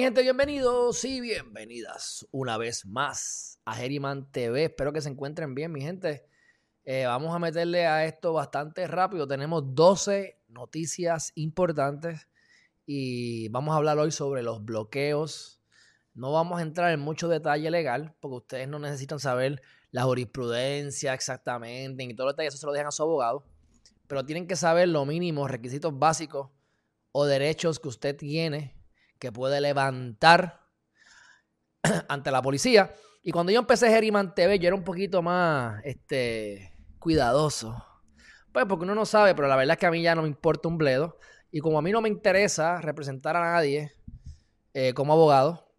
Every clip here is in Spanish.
Mi gente, bienvenidos y bienvenidas una vez más a Geriman TV. Espero que se encuentren bien mi gente. Eh, vamos a meterle a esto bastante rápido. Tenemos 12 noticias importantes y vamos a hablar hoy sobre los bloqueos. No vamos a entrar en mucho detalle legal porque ustedes no necesitan saber la jurisprudencia exactamente y todo lo detalles, eso se lo dejan a su abogado. Pero tienen que saber los mínimos requisitos básicos o derechos que usted tiene que puede levantar ante la policía. Y cuando yo empecé Geriman TV, yo era un poquito más este, cuidadoso. Pues porque uno no sabe, pero la verdad es que a mí ya no me importa un bledo. Y como a mí no me interesa representar a nadie eh, como abogado,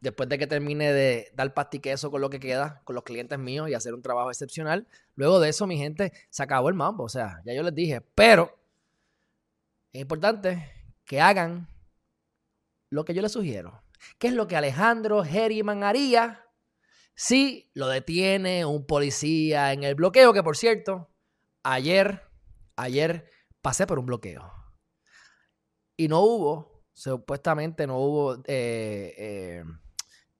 después de que termine de dar pastiqueso con lo que queda, con los clientes míos y hacer un trabajo excepcional, luego de eso, mi gente, se acabó el mambo. O sea, ya yo les dije, pero es importante que hagan lo que yo les sugiero. ¿Qué es lo que Alejandro Herriman haría si lo detiene un policía en el bloqueo? Que por cierto, ayer, ayer pasé por un bloqueo. Y no hubo, supuestamente no hubo eh,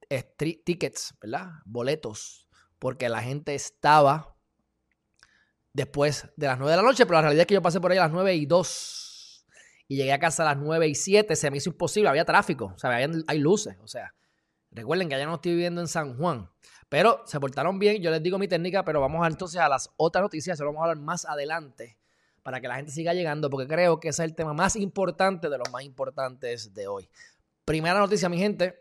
eh, tickets, ¿verdad? Boletos, porque la gente estaba después de las 9 de la noche, pero la realidad es que yo pasé por ahí a las 9 y 2 y llegué a casa a las 9 y 7, se me hizo imposible, había tráfico, o sea, hay luces, o sea, recuerden que ya no estoy viviendo en San Juan, pero se portaron bien, yo les digo mi técnica, pero vamos a, entonces a las otras noticias, se lo vamos a hablar más adelante para que la gente siga llegando, porque creo que ese es el tema más importante de los más importantes de hoy. Primera noticia, mi gente,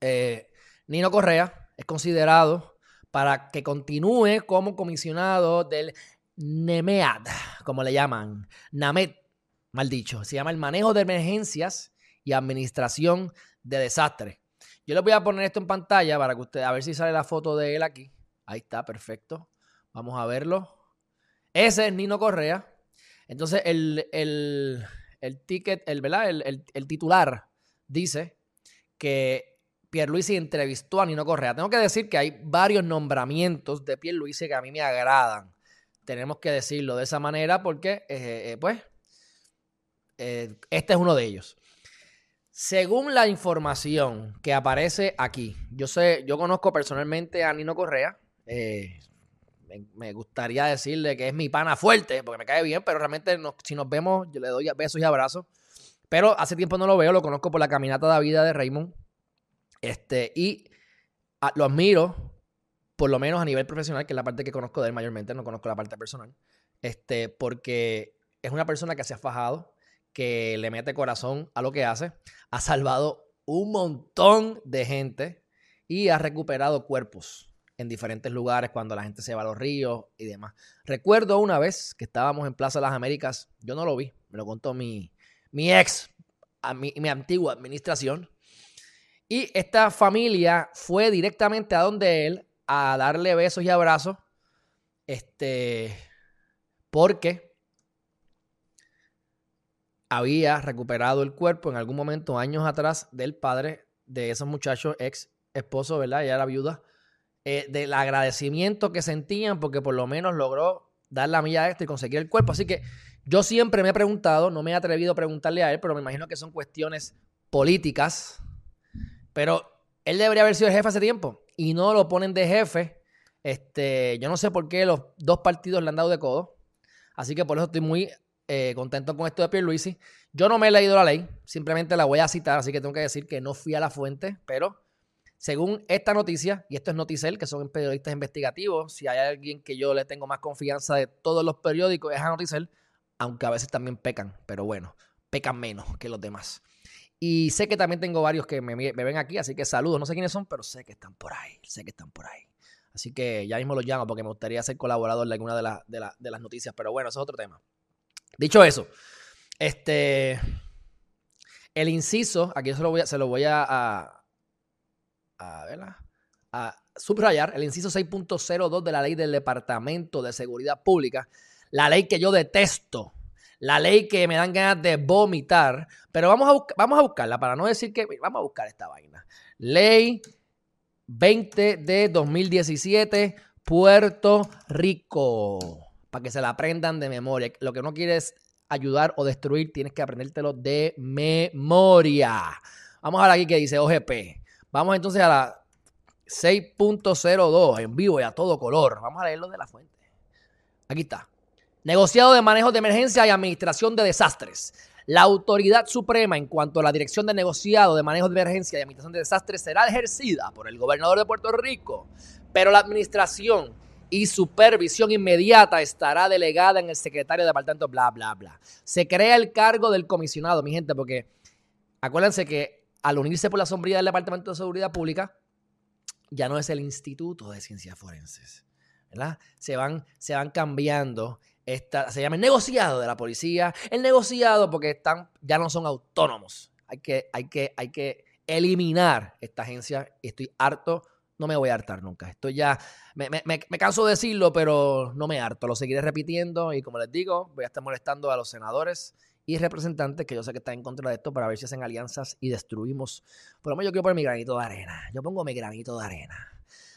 eh, Nino Correa es considerado para que continúe como comisionado del NEMEAD, como le llaman, NAMED, mal dicho, se llama el manejo de emergencias y administración de desastres. Yo les voy a poner esto en pantalla para que ustedes, a ver si sale la foto de él aquí. Ahí está, perfecto. Vamos a verlo. Ese es Nino Correa. Entonces, el, ticket, el, ¿verdad? El, el, titular dice que Pierluisi entrevistó a Nino Correa. Tengo que decir que hay varios nombramientos de Pierluisi que a mí me agradan. Tenemos que decirlo de esa manera porque, eh, eh, pues, eh, este es uno de ellos. Según la información que aparece aquí, yo sé, yo conozco personalmente a Nino Correa. Eh, me, gustaría decirle que es mi pana fuerte, porque me cae bien, pero realmente si nos vemos, yo le doy besos y abrazos. Pero hace tiempo no lo veo, lo conozco por la caminata de vida de Raymond. Este, y lo admiro, por lo menos a nivel profesional, que es la parte que conozco de él mayormente, no conozco la parte personal. Este, porque es una persona que se ha fajado, que le mete corazón a lo que hace, ha salvado un montón de gente y ha recuperado cuerpos en diferentes lugares cuando la gente se va a los ríos y demás. Recuerdo una vez que estábamos en Plaza de las Américas, yo no lo vi, me lo contó mi, mi ex, a mi, mi antigua administración, y esta familia fue directamente a donde él a darle besos y abrazos, este, porque había recuperado el cuerpo en algún momento, años atrás, del padre de esos muchachos, ex esposo, ¿verdad? Ella era viuda, eh, del agradecimiento que sentían porque por lo menos logró dar la milla extra y conseguir el cuerpo. Así que yo siempre me he preguntado, no me he atrevido a preguntarle a él, pero me imagino que son cuestiones políticas, pero él debería haber sido el jefe hace tiempo y no lo ponen de jefe. Este, yo no sé por qué los dos partidos le han dado de codo. Así que por eso estoy muy eh, contento con esto de Pierluisi. Yo no me he leído la ley, simplemente la voy a citar, así que tengo que decir que no fui a la fuente, pero según esta noticia, y esto es Noticel, que son periodistas investigativos, si hay alguien que yo le tengo más confianza de todos los periódicos, es a Noticel, aunque a veces también pecan, pero bueno, pecan menos que los demás. Y sé que también tengo varios que me, ven aquí, así que saludos, no sé quiénes son, pero sé que están por ahí, sé que están por ahí. Así que ya mismo los llamo porque me gustaría ser colaborador de alguna de, de las noticias, pero bueno, eso es otro tema. Dicho eso, este. El inciso, aquí se lo voy a, se lo voy a, a, a, subrayar, el inciso 6.02 de la ley del Departamento de Seguridad Pública, la ley que yo detesto, la ley que me dan ganas de vomitar, pero vamos a, vamos a buscarla para no decir que vamos a buscar esta vaina. Ley 20 de 2017, Puerto Rico para que se la aprendan de memoria. Lo que uno quiere es ayudar o destruir, tienes que aprendértelo de memoria. Vamos a ver aquí que dice OGP. Vamos entonces a la 6.02 en vivo y a todo color. Vamos a leerlo de la fuente. Aquí está. Negociado de manejo de emergencia y administración de desastres. La autoridad suprema en cuanto a la dirección de negociado de manejo de emergencia y administración de desastres será ejercida por el gobernador de Puerto Rico, pero la administración y supervisión inmediata estará delegada en el secretario de departamento, bla, bla, bla. Se crea el cargo del comisionado, mi gente, porque acuérdense que al unirse por la sombrilla del Departamento de Seguridad Pública, ya no es el Instituto de Ciencias Forenses, ¿verdad? Se van, se van cambiando. Esta, se llama el negociado de la policía. El negociado porque están, ya no son autónomos. Hay que, hay que, hay que eliminar esta agencia. Estoy harto, no me voy a hartar nunca. Estoy ya, me, me, me, canso de decirlo, pero no me harto. Lo seguiré repitiendo y como les digo, voy a estar molestando a los senadores y representantes que yo sé que están en contra de esto para ver si hacen alianzas y destruimos. Por lo menos yo quiero poner mi granito de arena. Yo pongo mi granito de arena.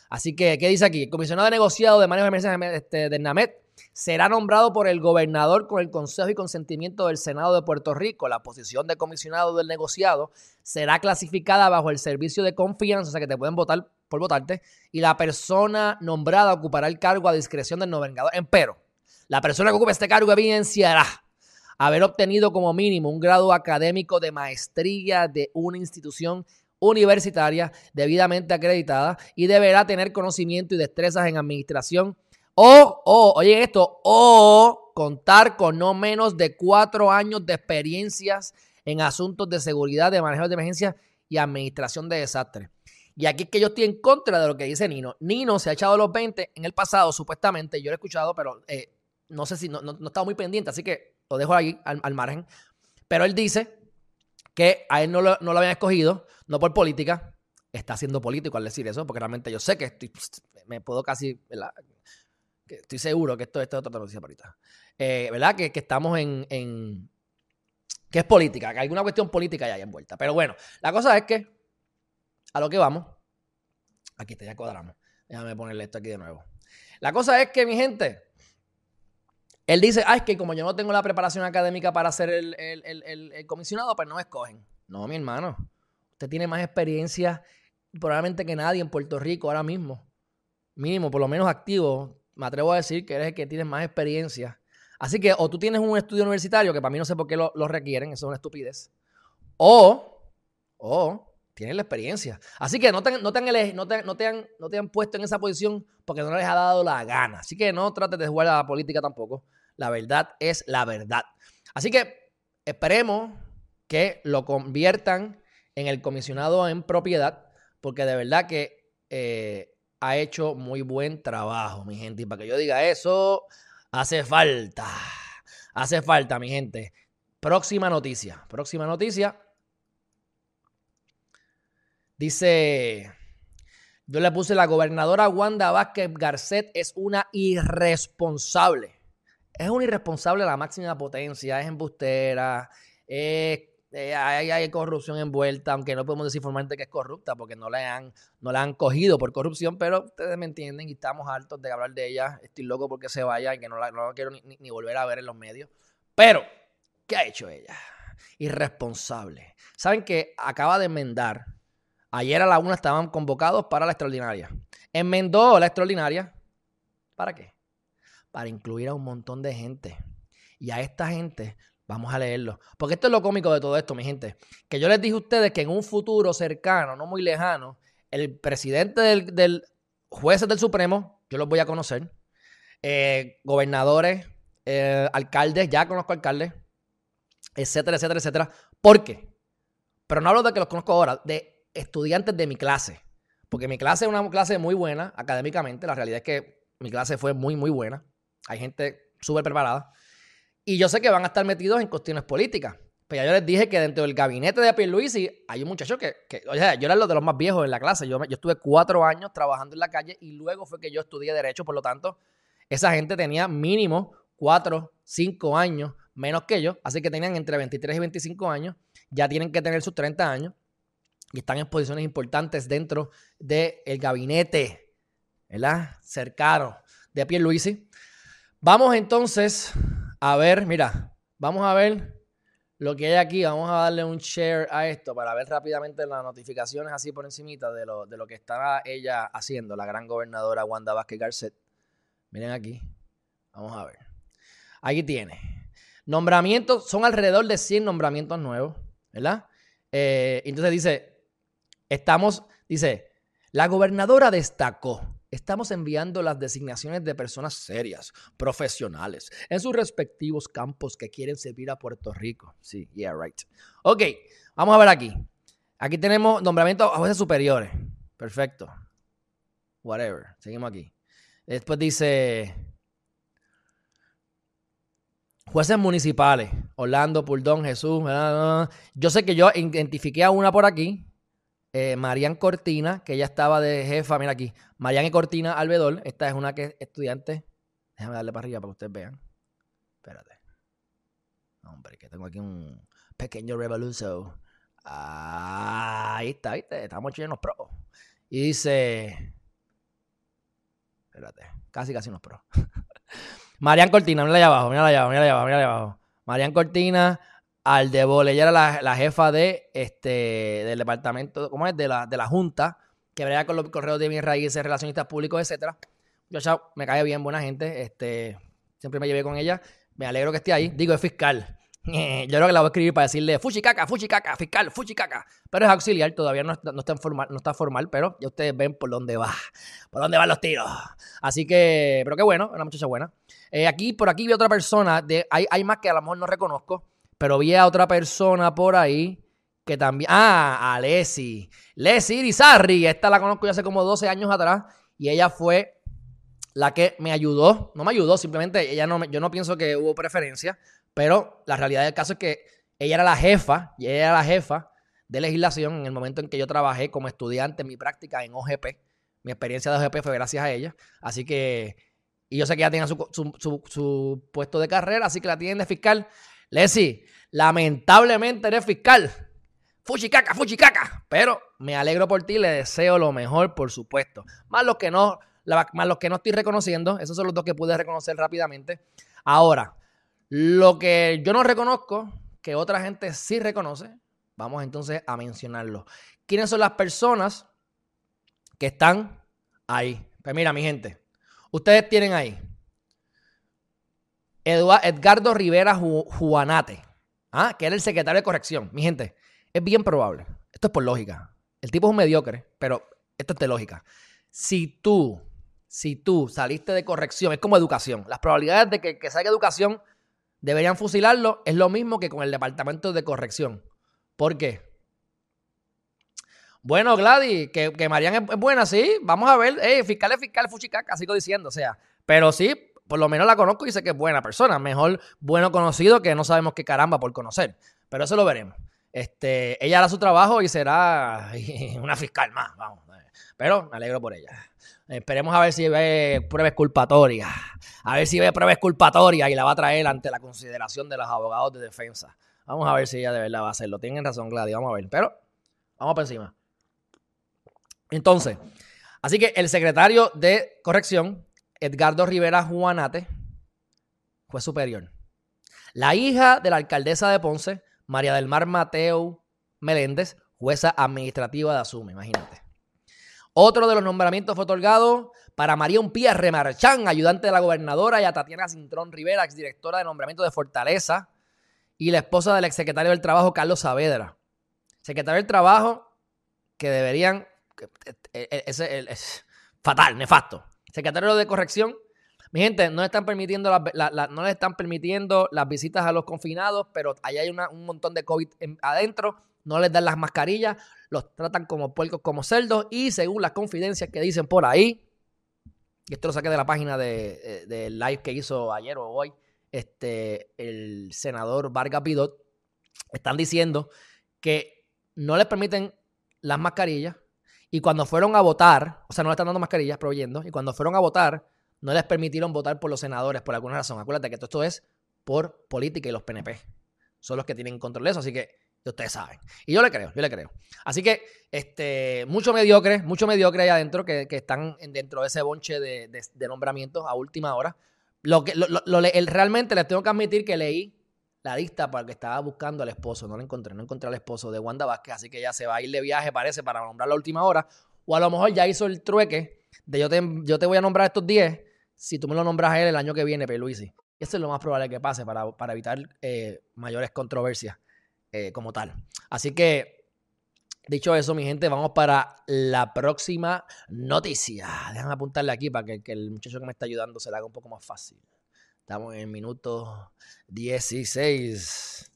Así que, ¿qué dice aquí? Comisionado de negociado de manejo de emergencia este, de NAMET será nombrado por el gobernador con el consejo y consentimiento del Senado de Puerto Rico. La posición de comisionado del negociado será clasificada bajo el servicio de confianza, o sea que te pueden votar por votarte, y la persona nombrada ocupará el cargo a discreción del gobernador. Pero, la persona que ocupe este cargo evidenciará haber obtenido como mínimo un grado académico de maestría de una institución universitaria debidamente acreditada y deberá tener conocimiento y destrezas en administración o, o, oye esto, o contar con no menos de cuatro años de experiencias en asuntos de seguridad, de manejo de emergencia y administración de desastres. Y aquí es que yo estoy en contra de lo que dice Nino. Nino se ha echado los 20 en el pasado, supuestamente. Yo lo he escuchado, pero eh, no sé si no, no, estaba muy pendiente, así que lo dejo ahí al, margen. Pero él dice que a él no lo, no lo, habían escogido, no por política. Está siendo político al decir eso, porque realmente yo sé que estoy, me puedo casi, estoy seguro que esto, esto es otra noticia ahorita. Eh, ¿Verdad? Que, que estamos en, en, que es política, que hay alguna cuestión política ya envuelta. Pero bueno, la cosa es que a lo que vamos, aquí te ya cuadramos. Déjame ponerle esto aquí de nuevo. La cosa es que, mi gente, él dice, ay, es que como yo no tengo la preparación académica para ser el, comisionado, pues no me escogen. No, mi hermano. Usted tiene más experiencia probablemente que nadie en Puerto Rico ahora mismo. Mínimo, por lo menos activo. Me atrevo a decir que eres el que tiene más experiencia. Así que o tú tienes un estudio universitario, que para mí no sé por qué lo, requieren, eso es una estupidez. O, o tienes la experiencia. Así que no te, no, han, no, te, no, te han, no te han puesto en esa posición porque no les ha dado la gana. Así que no trates de jugar a la política tampoco. La verdad es la verdad. Así que esperemos que lo conviertan en el comisionado en propiedad, porque de verdad que eh, ha hecho muy buen trabajo, mi gente. Y para que yo diga eso, hace falta. Hace falta, mi gente. Próxima noticia. Próxima noticia. Dice, yo le puse la gobernadora Wanda Vázquez Garcet es una irresponsable es un irresponsable a la máxima potencia, es embustera, eh, hay, corrupción envuelta, aunque no podemos decir formalmente que es corrupta porque no la han, no la han cogido por corrupción, pero ustedes me entienden y estamos hartos de hablar de ella. Estoy loco porque se vaya y que no la, quiero ni, volver a ver en los medios. Pero, ¿qué ha hecho ella? Irresponsable. Saben que acaba de enmendar. Ayer a la una estaban convocados para la extraordinaria. Enmendó la extraordinaria. ¿Para qué? para incluir a un montón de gente. Y a esta gente, vamos a leerlo. Porque esto es lo cómico de todo esto, mi gente. Que yo les dije a ustedes que en un futuro cercano, no muy lejano, el presidente del, del jueces del Supremo, yo los voy a conocer, eh, gobernadores, eh, alcaldes, ya conozco alcaldes, etcétera, etcétera, etcétera. ¿Por qué? Pero no hablo de que los conozco ahora, de estudiantes de mi clase. Porque mi clase es una clase muy buena académicamente. La realidad es que mi clase fue muy, muy buena. Hay gente súper preparada. Y yo sé que van a estar metidos en cuestiones políticas. Pero ya yo les dije que dentro del gabinete de Pierluisi hay un muchacho que, que o sea, yo era lo de los más viejos en la clase. Yo, yo estuve cuatro años trabajando en la calle y luego fue que yo estudié Derecho. Por lo tanto, esa gente tenía mínimo cuatro, cinco años menos que yo. Así que tenían entre 23 y 25 años. Ya tienen que tener sus 30 años. Y están en posiciones importantes dentro del gabinete, ¿verdad? Cercano de Pierluisi. Vamos entonces a ver, mira, vamos a ver lo que hay aquí. Vamos a darle un share a esto para ver rápidamente las notificaciones así por encimita de lo, de lo que está ella haciendo, la gran gobernadora Wanda Vázquez Garcet. Miren aquí. Vamos a ver. Aquí tiene. Nombramientos, son alrededor de 100 nombramientos nuevos, ¿verdad? Eh, entonces dice, estamos, dice, la gobernadora destacó Estamos enviando las designaciones de personas serias, profesionales, en sus respectivos campos que quieren servir a Puerto Rico. Sí, yeah, right. Ok, vamos a ver aquí. Aquí tenemos nombramiento a jueces superiores. Perfecto. Whatever. Seguimos aquí. Después dice jueces municipales. Orlando, Puldón, Jesús. Yo sé que yo identifiqué a una por aquí eh, Marian Cortina, que ella estaba de jefa, mira aquí, Marian y Cortina Albedol, esta es una que es estudiante, déjame darle para arriba para que ustedes vean. Espérate. Hombre, que tengo aquí un pequeño revolution. ahí está, ¿viste? Estamos llenos pro. Y dice. Espérate, casi, casi unos pro. Marian Cortina, mira allá abajo, mira allá abajo, mira allá abajo, mira allá abajo. Marian Cortina, al de Ella era la, jefa de este del departamento, ¿cómo es? De la, de la Junta, que brega con los correos de bien raíces, relacionistas públicos, etcétera. Yo ya me cae bien, buena gente. Este, siempre me llevé con ella. Me alegro que esté ahí. Digo, es fiscal. Yo creo que la voy a escribir para decirle fuchicaca, fuchicaca, fiscal, fuchicaca. Pero es auxiliar, todavía no, no, está formal, no está formal, pero ya ustedes ven por dónde va, por dónde van los tiros. Así que, pero qué bueno, una muchacha buena. Eh, aquí, por aquí vi otra persona, de, hay, hay más que a lo mejor no reconozco. Pero vi a otra persona por ahí que también. Ah, a Leslie. Leslie Irizarri. Esta la conozco ya hace como 12 años atrás. Y ella fue la que me ayudó. No me ayudó, simplemente ella no yo no pienso que hubo preferencia. Pero la realidad del caso es que ella era la jefa. Y ella era la jefa de legislación en el momento en que yo trabajé como estudiante mi práctica en OGP. Mi experiencia de OGP fue gracias a ella. Así que. Y yo sé que ella tenía su, su puesto de carrera, así que la tienen de fiscal. Leslie, lamentablemente eres fiscal. Fuchicaca, fuchicaca. Pero me alegro por ti, le deseo lo mejor, por supuesto. Más los que no, más los que no estoy reconociendo, esos son los dos que pude reconocer rápidamente. Ahora, lo que yo no reconozco, que otra gente sí reconoce, vamos entonces a mencionarlo. ¿Quiénes son las personas que están ahí? Pues mira, mi gente, ustedes tienen ahí Edgardo Rivera Juanate, ¿ah? que era el secretario de corrección. Mi gente, es bien probable. Esto es por lógica. El tipo es un mediocre, pero esto es de lógica. Si tú, si tú saliste de corrección, es como educación. Las probabilidades de que, salga educación deberían fusilarlo es lo mismo que con el departamento de corrección. ¿Por qué? Bueno, Gladys, que, que Marian es, buena, sí. Vamos a ver. Eh, fiscal es fiscal, fuchicaca, sigo diciendo. O sea, pero sí, por lo menos la conozco y sé que es buena persona. Mejor bueno conocido que no sabemos qué caramba por conocer. Pero eso lo veremos. Este, ella hará su trabajo y será una fiscal más. Vamos. Pero me alegro por ella. Esperemos a ver si ve pruebas culpatorias. A ver si ve pruebas culpatorias y la va a traer ante la consideración de los abogados de defensa. Vamos a ver si ella de verdad va a hacerlo. Tienen razón, Gladys. Vamos a ver. Pero vamos por encima. Entonces, así que el secretario de corrección Edgardo Rivera Juanate fue superior. La hija de la alcaldesa de Ponce, María del Mar Mateo Meléndez, jueza administrativa de Asume, imagínate. Otro de los nombramientos fue otorgado para María Umpía Remarchán, ayudante de la gobernadora, y a Tatiana Cintrón Rivera, exdirectora de nombramiento de Fortaleza, y la esposa del exsecretario del Trabajo, Carlos Saavedra. Secretario del Trabajo, que deberían. Es, es fatal, nefasto secretario de corrección. Mi gente, no están permitiendo no le están permitiendo las visitas a los confinados, pero allá hay un montón de COVID adentro. No les dan las mascarillas, los tratan como puercos, como cerdos. Y según las confidencias que dicen por ahí, y esto lo saqué de la página de, eh, live que hizo ayer o hoy, este, el senador Vargas Pidot, están diciendo que no les permiten las mascarillas, y cuando fueron a votar, o sea, no le están dando mascarillas, proveyendo, y cuando fueron a votar, no les permitieron votar por los senadores por alguna razón. Acuérdate que todo esto es por política y los PNP. Son los que tienen control de eso, así que ustedes saben. Y yo le creo, yo le creo. Así que, este, mucho mediocre, mucho mediocre ahí adentro que, están dentro de ese bonche de, nombramientos a última hora. Lo que, realmente les tengo que admitir que leí la lista para que estaba buscando al esposo. No lo encontré, no encontré al esposo de Wanda Vázquez, así que ya se va a ir de viaje, parece, para nombrar la última hora. O a lo mejor ya hizo el trueque de yo te, yo te voy a nombrar estos 10 si tú me lo nombras a él el año que viene, Peluisi. Eso es lo más probable que pase para, para evitar eh, mayores controversias eh, como tal. Así que, dicho eso, mi gente, vamos para la próxima noticia. Déjame apuntarle aquí para que, que el muchacho que me está ayudando se le haga un poco más fácil. Estamos en el minuto 16.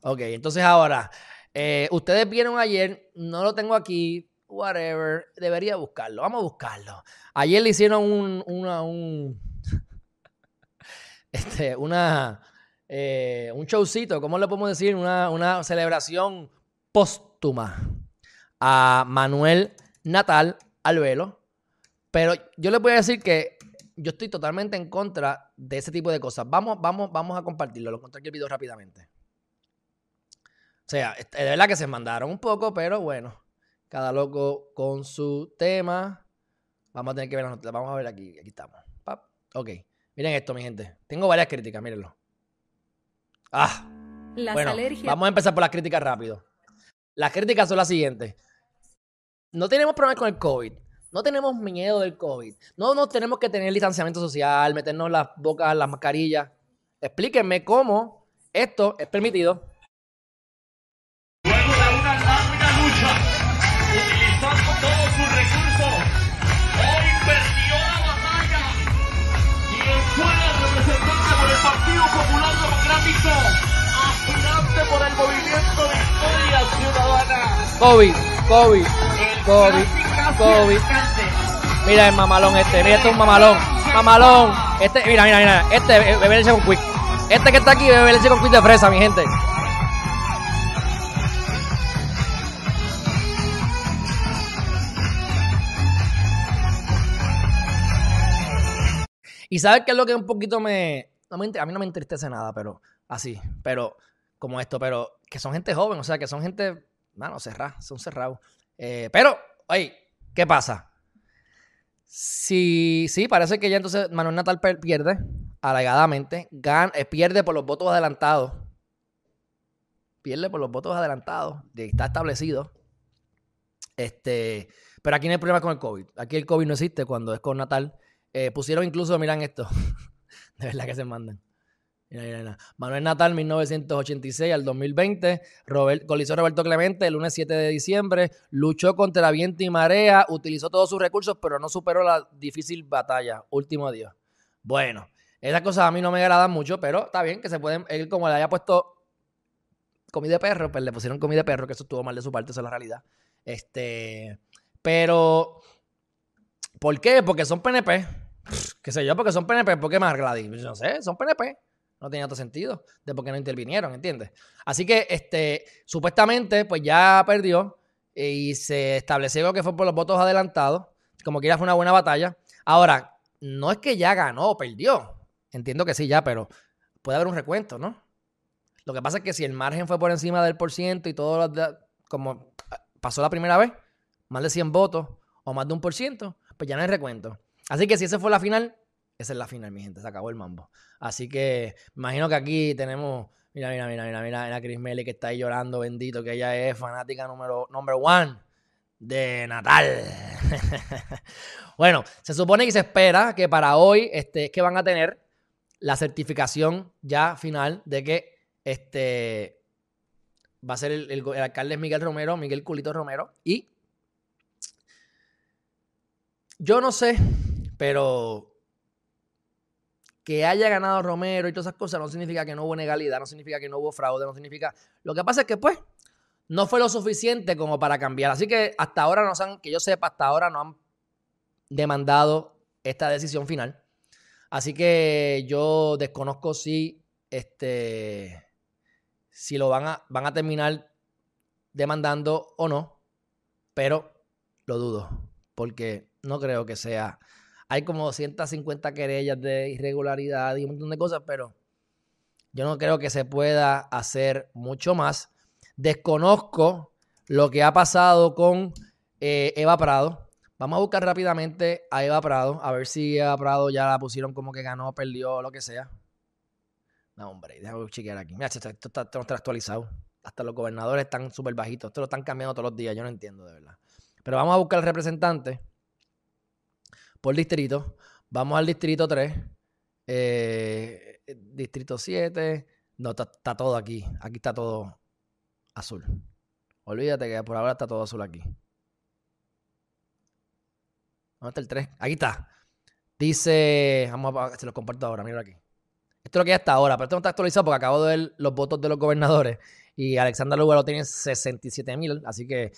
Ok, entonces ahora, eh, ustedes vieron ayer, no lo tengo aquí, whatever, debería buscarlo, vamos a buscarlo. Ayer le hicieron un, una, un, este, una, eh, un showcito, ¿cómo le podemos decir? Una, una celebración póstuma a Manuel Natal Albelo. Pero yo les voy a decir que yo estoy totalmente en contra de ese tipo de cosas. Vamos, vamos, vamos a compartirlo. Lo encontré aquí el video rápidamente. O sea, de verdad que se mandaron un poco, pero bueno. Cada loco con su tema. Vamos a tener que ver Vamos a ver aquí. Aquí estamos. Ok. Miren esto, mi gente. Tengo varias críticas, mírenlo. Ah. bueno, vamos a empezar por las críticas rápido. Las críticas son las siguientes. No tenemos problemas con el COVID. No tenemos miedo del COVID. No, no tenemos que tener distanciamiento social, meternos las bocas, las mascarillas. Explíquenme cómo esto es permitido. Luego de una larga lucha, utilizando todos sus recursos, hoy perdió la batalla y fue representante por el Partido Popular Democrático, aspirante por el movimiento Victoria Ciudadana. COVID, COVID, COVID. COVID. Mira el mamalón este, mira este es un mamalón. Mamalón. Este, mira, mira, mira. Este bebe leche con quick. Este que está aquí bebe leche con quick de fresa, mi gente. Y sabes qué es lo que un poquito me, a mí no me entristece nada, pero así, pero como esto, pero que son gente joven, o sea, que son gente, bueno, cerrada, son cerrados. Eh, pero, oye, ¿Qué pasa? Si, sí, parece que ya entonces Manuel Natal pierde, alegadamente, eh, pierde por los votos adelantados. Pierde por los votos adelantados, está establecido. Este, pero aquí no hay problema con el COVID. Aquí el COVID no existe cuando es con Natal. Eh, pusieron incluso, miran esto, de verdad que se mandan. Manuel Natal, 1986 al 2020. Robert, colizó Roberto Clemente el lunes 7 de diciembre. Luchó contra viento y marea. Utilizó todos sus recursos, pero no superó la difícil batalla. Último día. Bueno, esas cosas a mí no me agradan mucho, pero está bien que se pueden. Él, como le haya puesto comida de perro, pues le pusieron comida de perro, que eso estuvo mal de su parte, esa es la realidad. Este. Pero. ¿Por qué? Porque son PNP. ¿Qué sé yo? Porque son PNP. ¿Por qué más, Gladys? No sé, son PNP. No tenía otro sentido de por qué no intervinieron, ¿entiendes? Así que, este, supuestamente, pues ya perdió y se estableció que fue por los votos adelantados. Como quiera, fue una buena batalla. Ahora, no es que ya ganó o perdió. Entiendo que sí, ya, pero puede haber un recuento, ¿no? Lo que pasa es que si el margen fue por encima del por ciento y todo, como pasó la primera vez, más de 100 votos o más de un por ciento, pues ya no hay recuento. Así que si esa fue la final, esa es la final, mi gente. Se acabó el mambo. Así que imagino que aquí tenemos. Mira, mira, mira, mira, mira, a Chris Melly que está ahí llorando, bendito, que ella es fanática número number one de Natal. bueno, se supone que se espera que para hoy este, es que van a tener la certificación ya final de que este va a ser el alcalde Miguel Romero, Miguel Culito Romero. Y yo no sé, pero que haya ganado Romero y todas esas cosas no significa que no hubo legalidad, no significa que no hubo fraude, no significa... Lo que pasa es que, pues, no fue lo suficiente como para cambiar. Así que hasta ahora no han, que yo sepa, hasta ahora no han demandado esta decisión final. Así que yo desconozco si este si lo van a, van a terminar demandando o no, pero lo dudo, porque no creo que sea hay como 250 querellas de irregularidad y un montón de cosas, pero yo no creo que se pueda hacer mucho más. Desconozco lo que ha pasado con eh, Eva Prado. Vamos a buscar rápidamente a Eva Prado, a ver si Eva Prado ya la pusieron como que ganó, perdió, lo que sea. No, hombre, déjame chequear aquí. Mira, esto, esto está, esto está actualizado. Hasta los gobernadores están súper bajitos. Esto lo están cambiando todos los días. Yo no entiendo, de verdad. Pero vamos a buscar el representante por distrito. Vamos al distrito 3. eh, distrito 7. No, está, todo aquí. Aquí está todo azul. Olvídate que por ahora está todo azul aquí. ¿Dónde está el 3? Aquí está. Dice. Vamos a. Se los comparto ahora, mira aquí. Esto es lo que hay hasta ahora, pero esto no está actualizado porque acabo de ver los votos de los gobernadores y Alexander Lugar lo tiene 67 mil, así que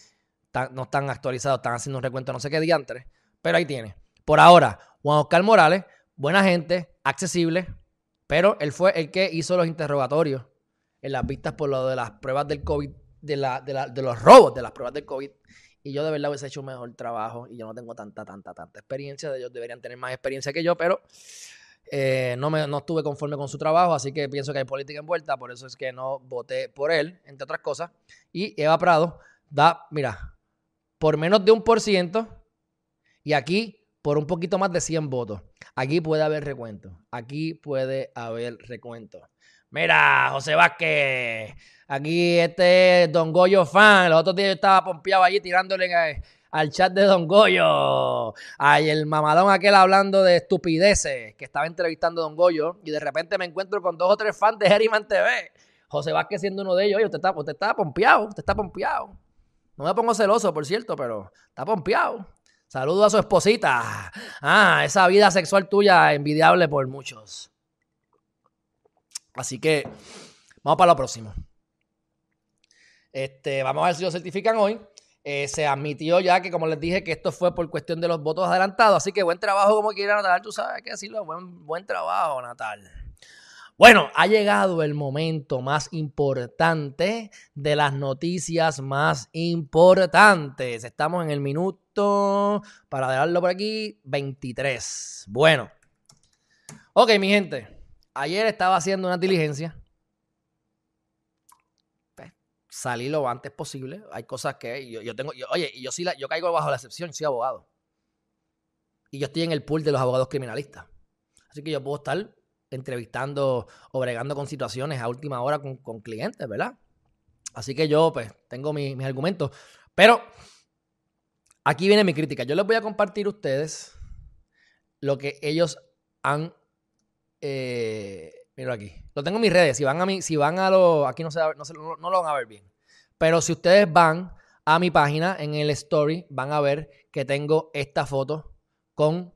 no están actualizados, están haciendo un recuento no sé qué diantres, pero ahí tiene. Por ahora, Juan Oscar Morales, buena gente, accesible, pero él fue el que hizo los interrogatorios en las vistas por lo de las pruebas del COVID, de, la, de, la- de los robos de las pruebas del COVID. Y yo de verdad hubiese hecho un mejor trabajo y yo no tengo tanta, tanta, tanta experiencia. Ellos deberían tener más experiencia que yo, pero eh, no, me, no estuve conforme con su trabajo, así que pienso que hay política envuelta, por eso es que no voté por él, entre otras cosas. Y Eva Prado da, mira, por menos de un por ciento y aquí por un poquito más de 100 votos. Aquí puede haber recuento. Aquí puede haber recuento. Mira, José Vázquez, aquí este es Don Goyo fan. Los otros días yo estaba pompeado allí tirándole al chat de Don Goyo. Ay, el mamadón aquel hablando de estupideces que estaba entrevistando a Don Goyo y de repente me encuentro con dos o tres fans de Herriman TV. José Vázquez siendo uno de ellos. Oye, usted está, usted está pompeado, usted está pompeado. No me pongo celoso, por cierto, pero está pompeado. Saludo a su esposita. Ah, esa vida sexual tuya envidiable por muchos. Así que vamos para lo próximo. Este, vamos a ver si lo certifican hoy. Eh, se admitió ya que, como les dije, que esto fue por cuestión de los votos adelantados. Así que buen trabajo como quiera, Natal. Tú sabes que decirlo. Buen, buen trabajo, Natal. Bueno, ha llegado el momento más importante de las noticias más importantes. Estamos en el minuto, para darlo por aquí, 23. Bueno. Ok, mi gente. Ayer estaba haciendo una diligencia. Pues, Salí lo antes posible. Hay cosas que yo, tengo. yo- oye, yo sí la- yo caigo bajo la excepción, soy abogado. Y yo estoy en el pool de los abogados criminalistas. Así que yo puedo estar entrevistando o bregando con situaciones a última hora con, con clientes, ¿verdad? Así que yo, pues, tengo mi- mis argumentos. Pero aquí viene mi crítica. Yo les voy a compartir a ustedes lo que ellos han. Eh, mira aquí. Lo tengo en mis redes. Si van a mi, si van a lo. Aquí no, se- no- no lo van a ver bien. Pero si ustedes van a mi página en el story, van a ver que tengo esta foto con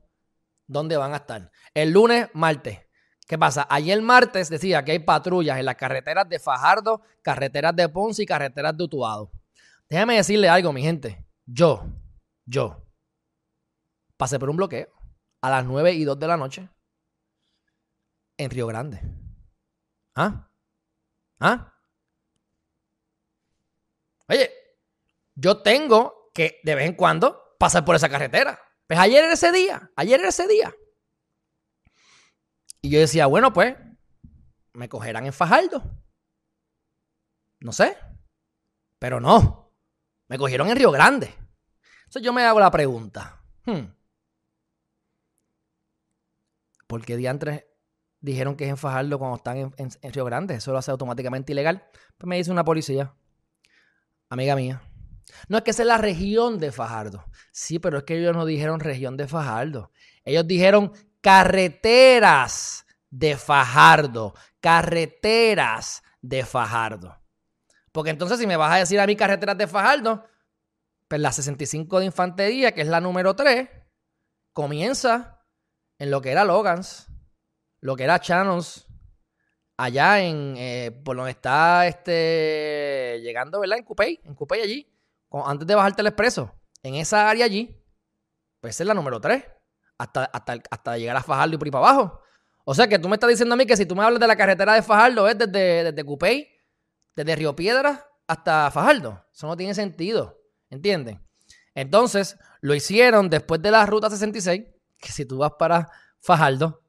dónde van a estar. El lunes, martes. ¿Qué pasa? Ayer martes decía que hay patrullas en las carreteras de Fajardo, carreteras de Ponce y carreteras de Utuado. Déjame decirle algo, mi gente. Yo, yo, pasé por un bloqueo a las 9 y 2 de la noche en Río Grande. ¿Ah? ¿Ah? Oye, yo tengo que de vez en cuando pasar por esa carretera. Pues ayer era ese día, ayer era ese día. Y yo decía, bueno, pues, me cogerán en Fajardo. No sé. Pero no. Me cogieron en Río Grande. Entonces yo me hago la pregunta. hmm, ¿Por qué diantres dijeron que es en Fajardo cuando están en, en- Río Grande? Eso lo hace automáticamente ilegal. Pues me dice una policía, amiga mía. No es que es la región de Fajardo. Sí, pero es que ellos no dijeron región de Fajardo. Ellos dijeron carreteras de Fajardo. Carreteras de Fajardo. Porque entonces si me vas a decir a mí carreteras de Fajardo, pues la 65 de Infantería, que es la número 3, comienza en lo que era Logans, lo que era Chanos, allá en, eh, por donde está este, llegando, ¿verdad? En Cupey, en Cupey allí, antes de bajarte el expreso, en esa área allí, pues es la número 3, hasta, hasta, hasta llegar a Fajardo y por ahí para abajo. O sea que tú me estás diciendo a mí que si tú me hablas de la carretera de Fajardo es desde, desde desde Río Piedra hasta Fajardo. Eso no tiene sentido, ¿entienden? Entonces, lo hicieron después de la ruta 66, que si tú vas para Fajardo,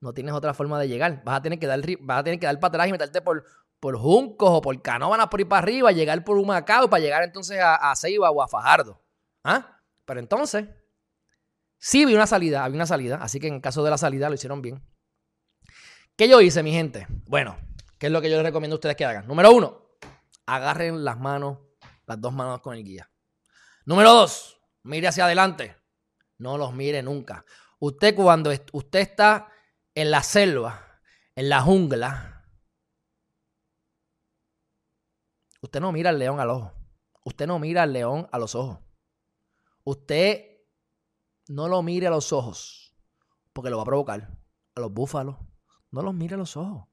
no tienes otra forma de llegar. Vas a tener que dar, vas a tener que dar para atrás y meterte por, por Juncos o por Canóvanas por ir para arriba, llegar por Humacao para llegar entonces a, a Ceiba o a Fajardo. ¿Ah? Pero entonces, sí vi una salida, había una salida, así que en caso de la salida lo hicieron bien. ¿Qué yo hice, mi gente? Bueno, ¿qué es lo que yo les recomiendo a ustedes que hagan? Número uno, agarren las manos, las dos manos con el guía. Número dos, mire hacia adelante. No los mire nunca. Usted cuando usted está en la selva, en la jungla, usted no mira al león al ojo. Usted no mira al león a los ojos. Usted no lo mire a los ojos, porque lo va a provocar. A los búfalos, no los mire a los ojos.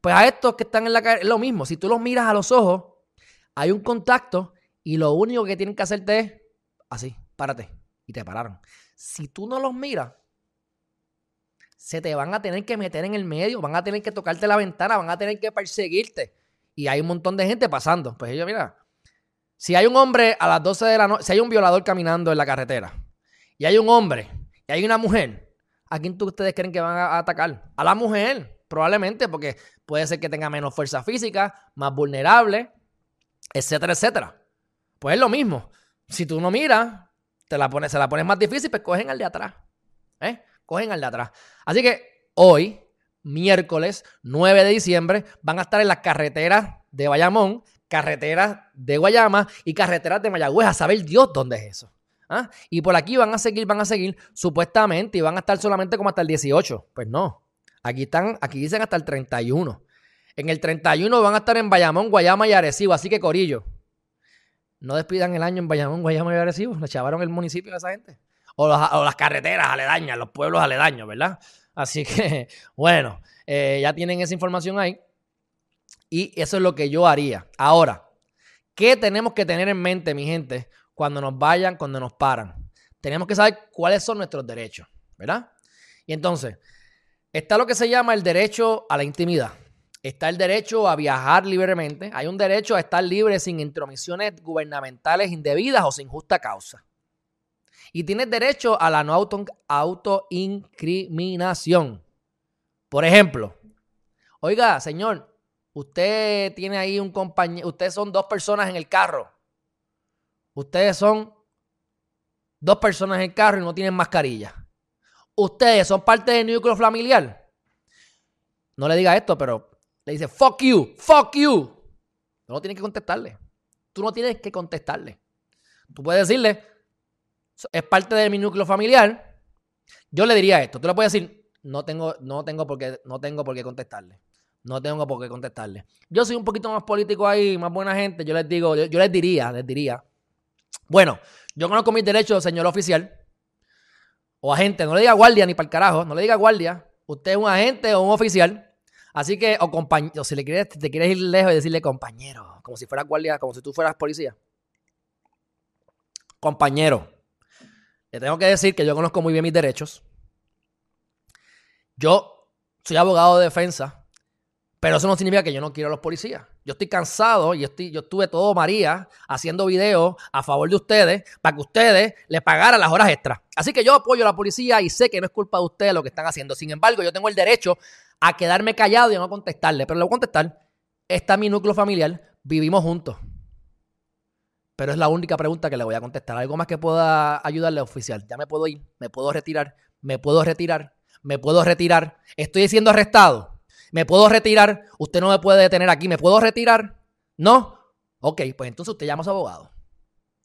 Pues a estos que están en la calle es lo mismo. Si tú los miras a los ojos, hay un contacto y lo único que tienen que hacerte es así, párate. Y te pararon. Si tú no los miras, se te van a tener que meter en el medio, van a tener que tocarte la ventana, van a tener que perseguirte. Y hay un montón de gente pasando. Pues ellos, mira, si hay un hombre a las 12 de la noche, si hay un violador caminando en la carretera, y hay un hombre, y hay una mujer, ¿a quién tú ustedes creen que van a atacar? A la mujer, probablemente, porque puede ser que tenga menos fuerza física, más vulnerable, etcétera, etcétera. Pues es lo mismo. Si tú no miras, te la pones, se la pones más difícil, pues cogen al de atrás. ¿eh? Cogen al de atrás. Así que hoy, miércoles 9 de diciembre, van a estar en las carreteras de Bayamón, carreteras de Guayama y carreteras de Mayagüez, a saber Dios dónde es eso. ¿ah? Y por aquí van a seguir, van a seguir supuestamente y van a estar solamente como hasta el 18. Pues no. Aquí están, aquí dicen hasta el 31. En el 31 van a estar en Bayamón, Guayama y Arecibo, así que Corillo. No despidan el año en Bayamón, Guayama y Arecibo. Le chavaron el municipio a esa gente. O, las carreteras aledañas, los pueblos aledaños, ¿verdad? Así que, bueno, eh, ya tienen esa información ahí. Y eso es lo que yo haría. Ahora, ¿qué tenemos que tener en mente, mi gente, cuando nos vayan, cuando nos paran? Tenemos que saber cuáles son nuestros derechos, ¿verdad? Y entonces, está lo que se llama el derecho a la intimidad. Está el derecho a viajar libremente. Hay un derecho a estar libre sin intromisiones gubernamentales indebidas o sin justa causa. Y tienes derecho a la no auto, autoincriminación. Por ejemplo, oiga, señor, usted tiene ahí un compañero, ustedes son dos personas en el carro. Ustedes son dos personas en el carro y no tienen mascarilla. Ustedes son parte del núcleo familiar. No le diga esto, pero le dice, fuck you, fuck you. No tienes que contestarle. Tú no tienes que contestarle. Tú puedes decirle, es parte de mi núcleo familiar. Yo le diría esto. Tú le puedes decir, no tengo, no tengo por qué, no tengo por qué contestarle. No tengo por qué contestarle. Yo soy un poquito más político ahí, más buena gente. Yo les digo, yo, les diría, les diría. Bueno, yo conozco mis derechos, señor oficial. O agente. No le diga guardia ni para el carajo. No le diga guardia. Usted es un agente o un oficial. Así que, o compañero, si le quieres, te quieres ir lejos y decirle compañero, como si fuera guardia, como si tú fueras policía. Compañero, le tengo que decir que yo conozco muy bien mis derechos. Yo soy abogado de defensa, pero eso no significa que yo no quiero a los policías. Yo estoy cansado y estoy, yo estuve todo María haciendo videos a favor de ustedes para que ustedes le pagaran las horas extras. Así que yo apoyo a la policía y sé que no es culpa de ustedes lo que están haciendo. Sin embargo, yo tengo el derecho a quedarme callado y no contestarle. Pero le voy a contestar. Está mi núcleo familiar, vivimos juntos. Pero es la única pregunta que le voy a contestar. ¿Algo más que pueda ayudarle, oficial? Ya me puedo ir, me puedo retirar, me puedo retirar, me puedo retirar. Estoy siendo arrestado. Me puedo retirar. Usted no me puede detener aquí. ¿Me puedo retirar? ¿No? Ok, pues entonces usted llama a su abogado.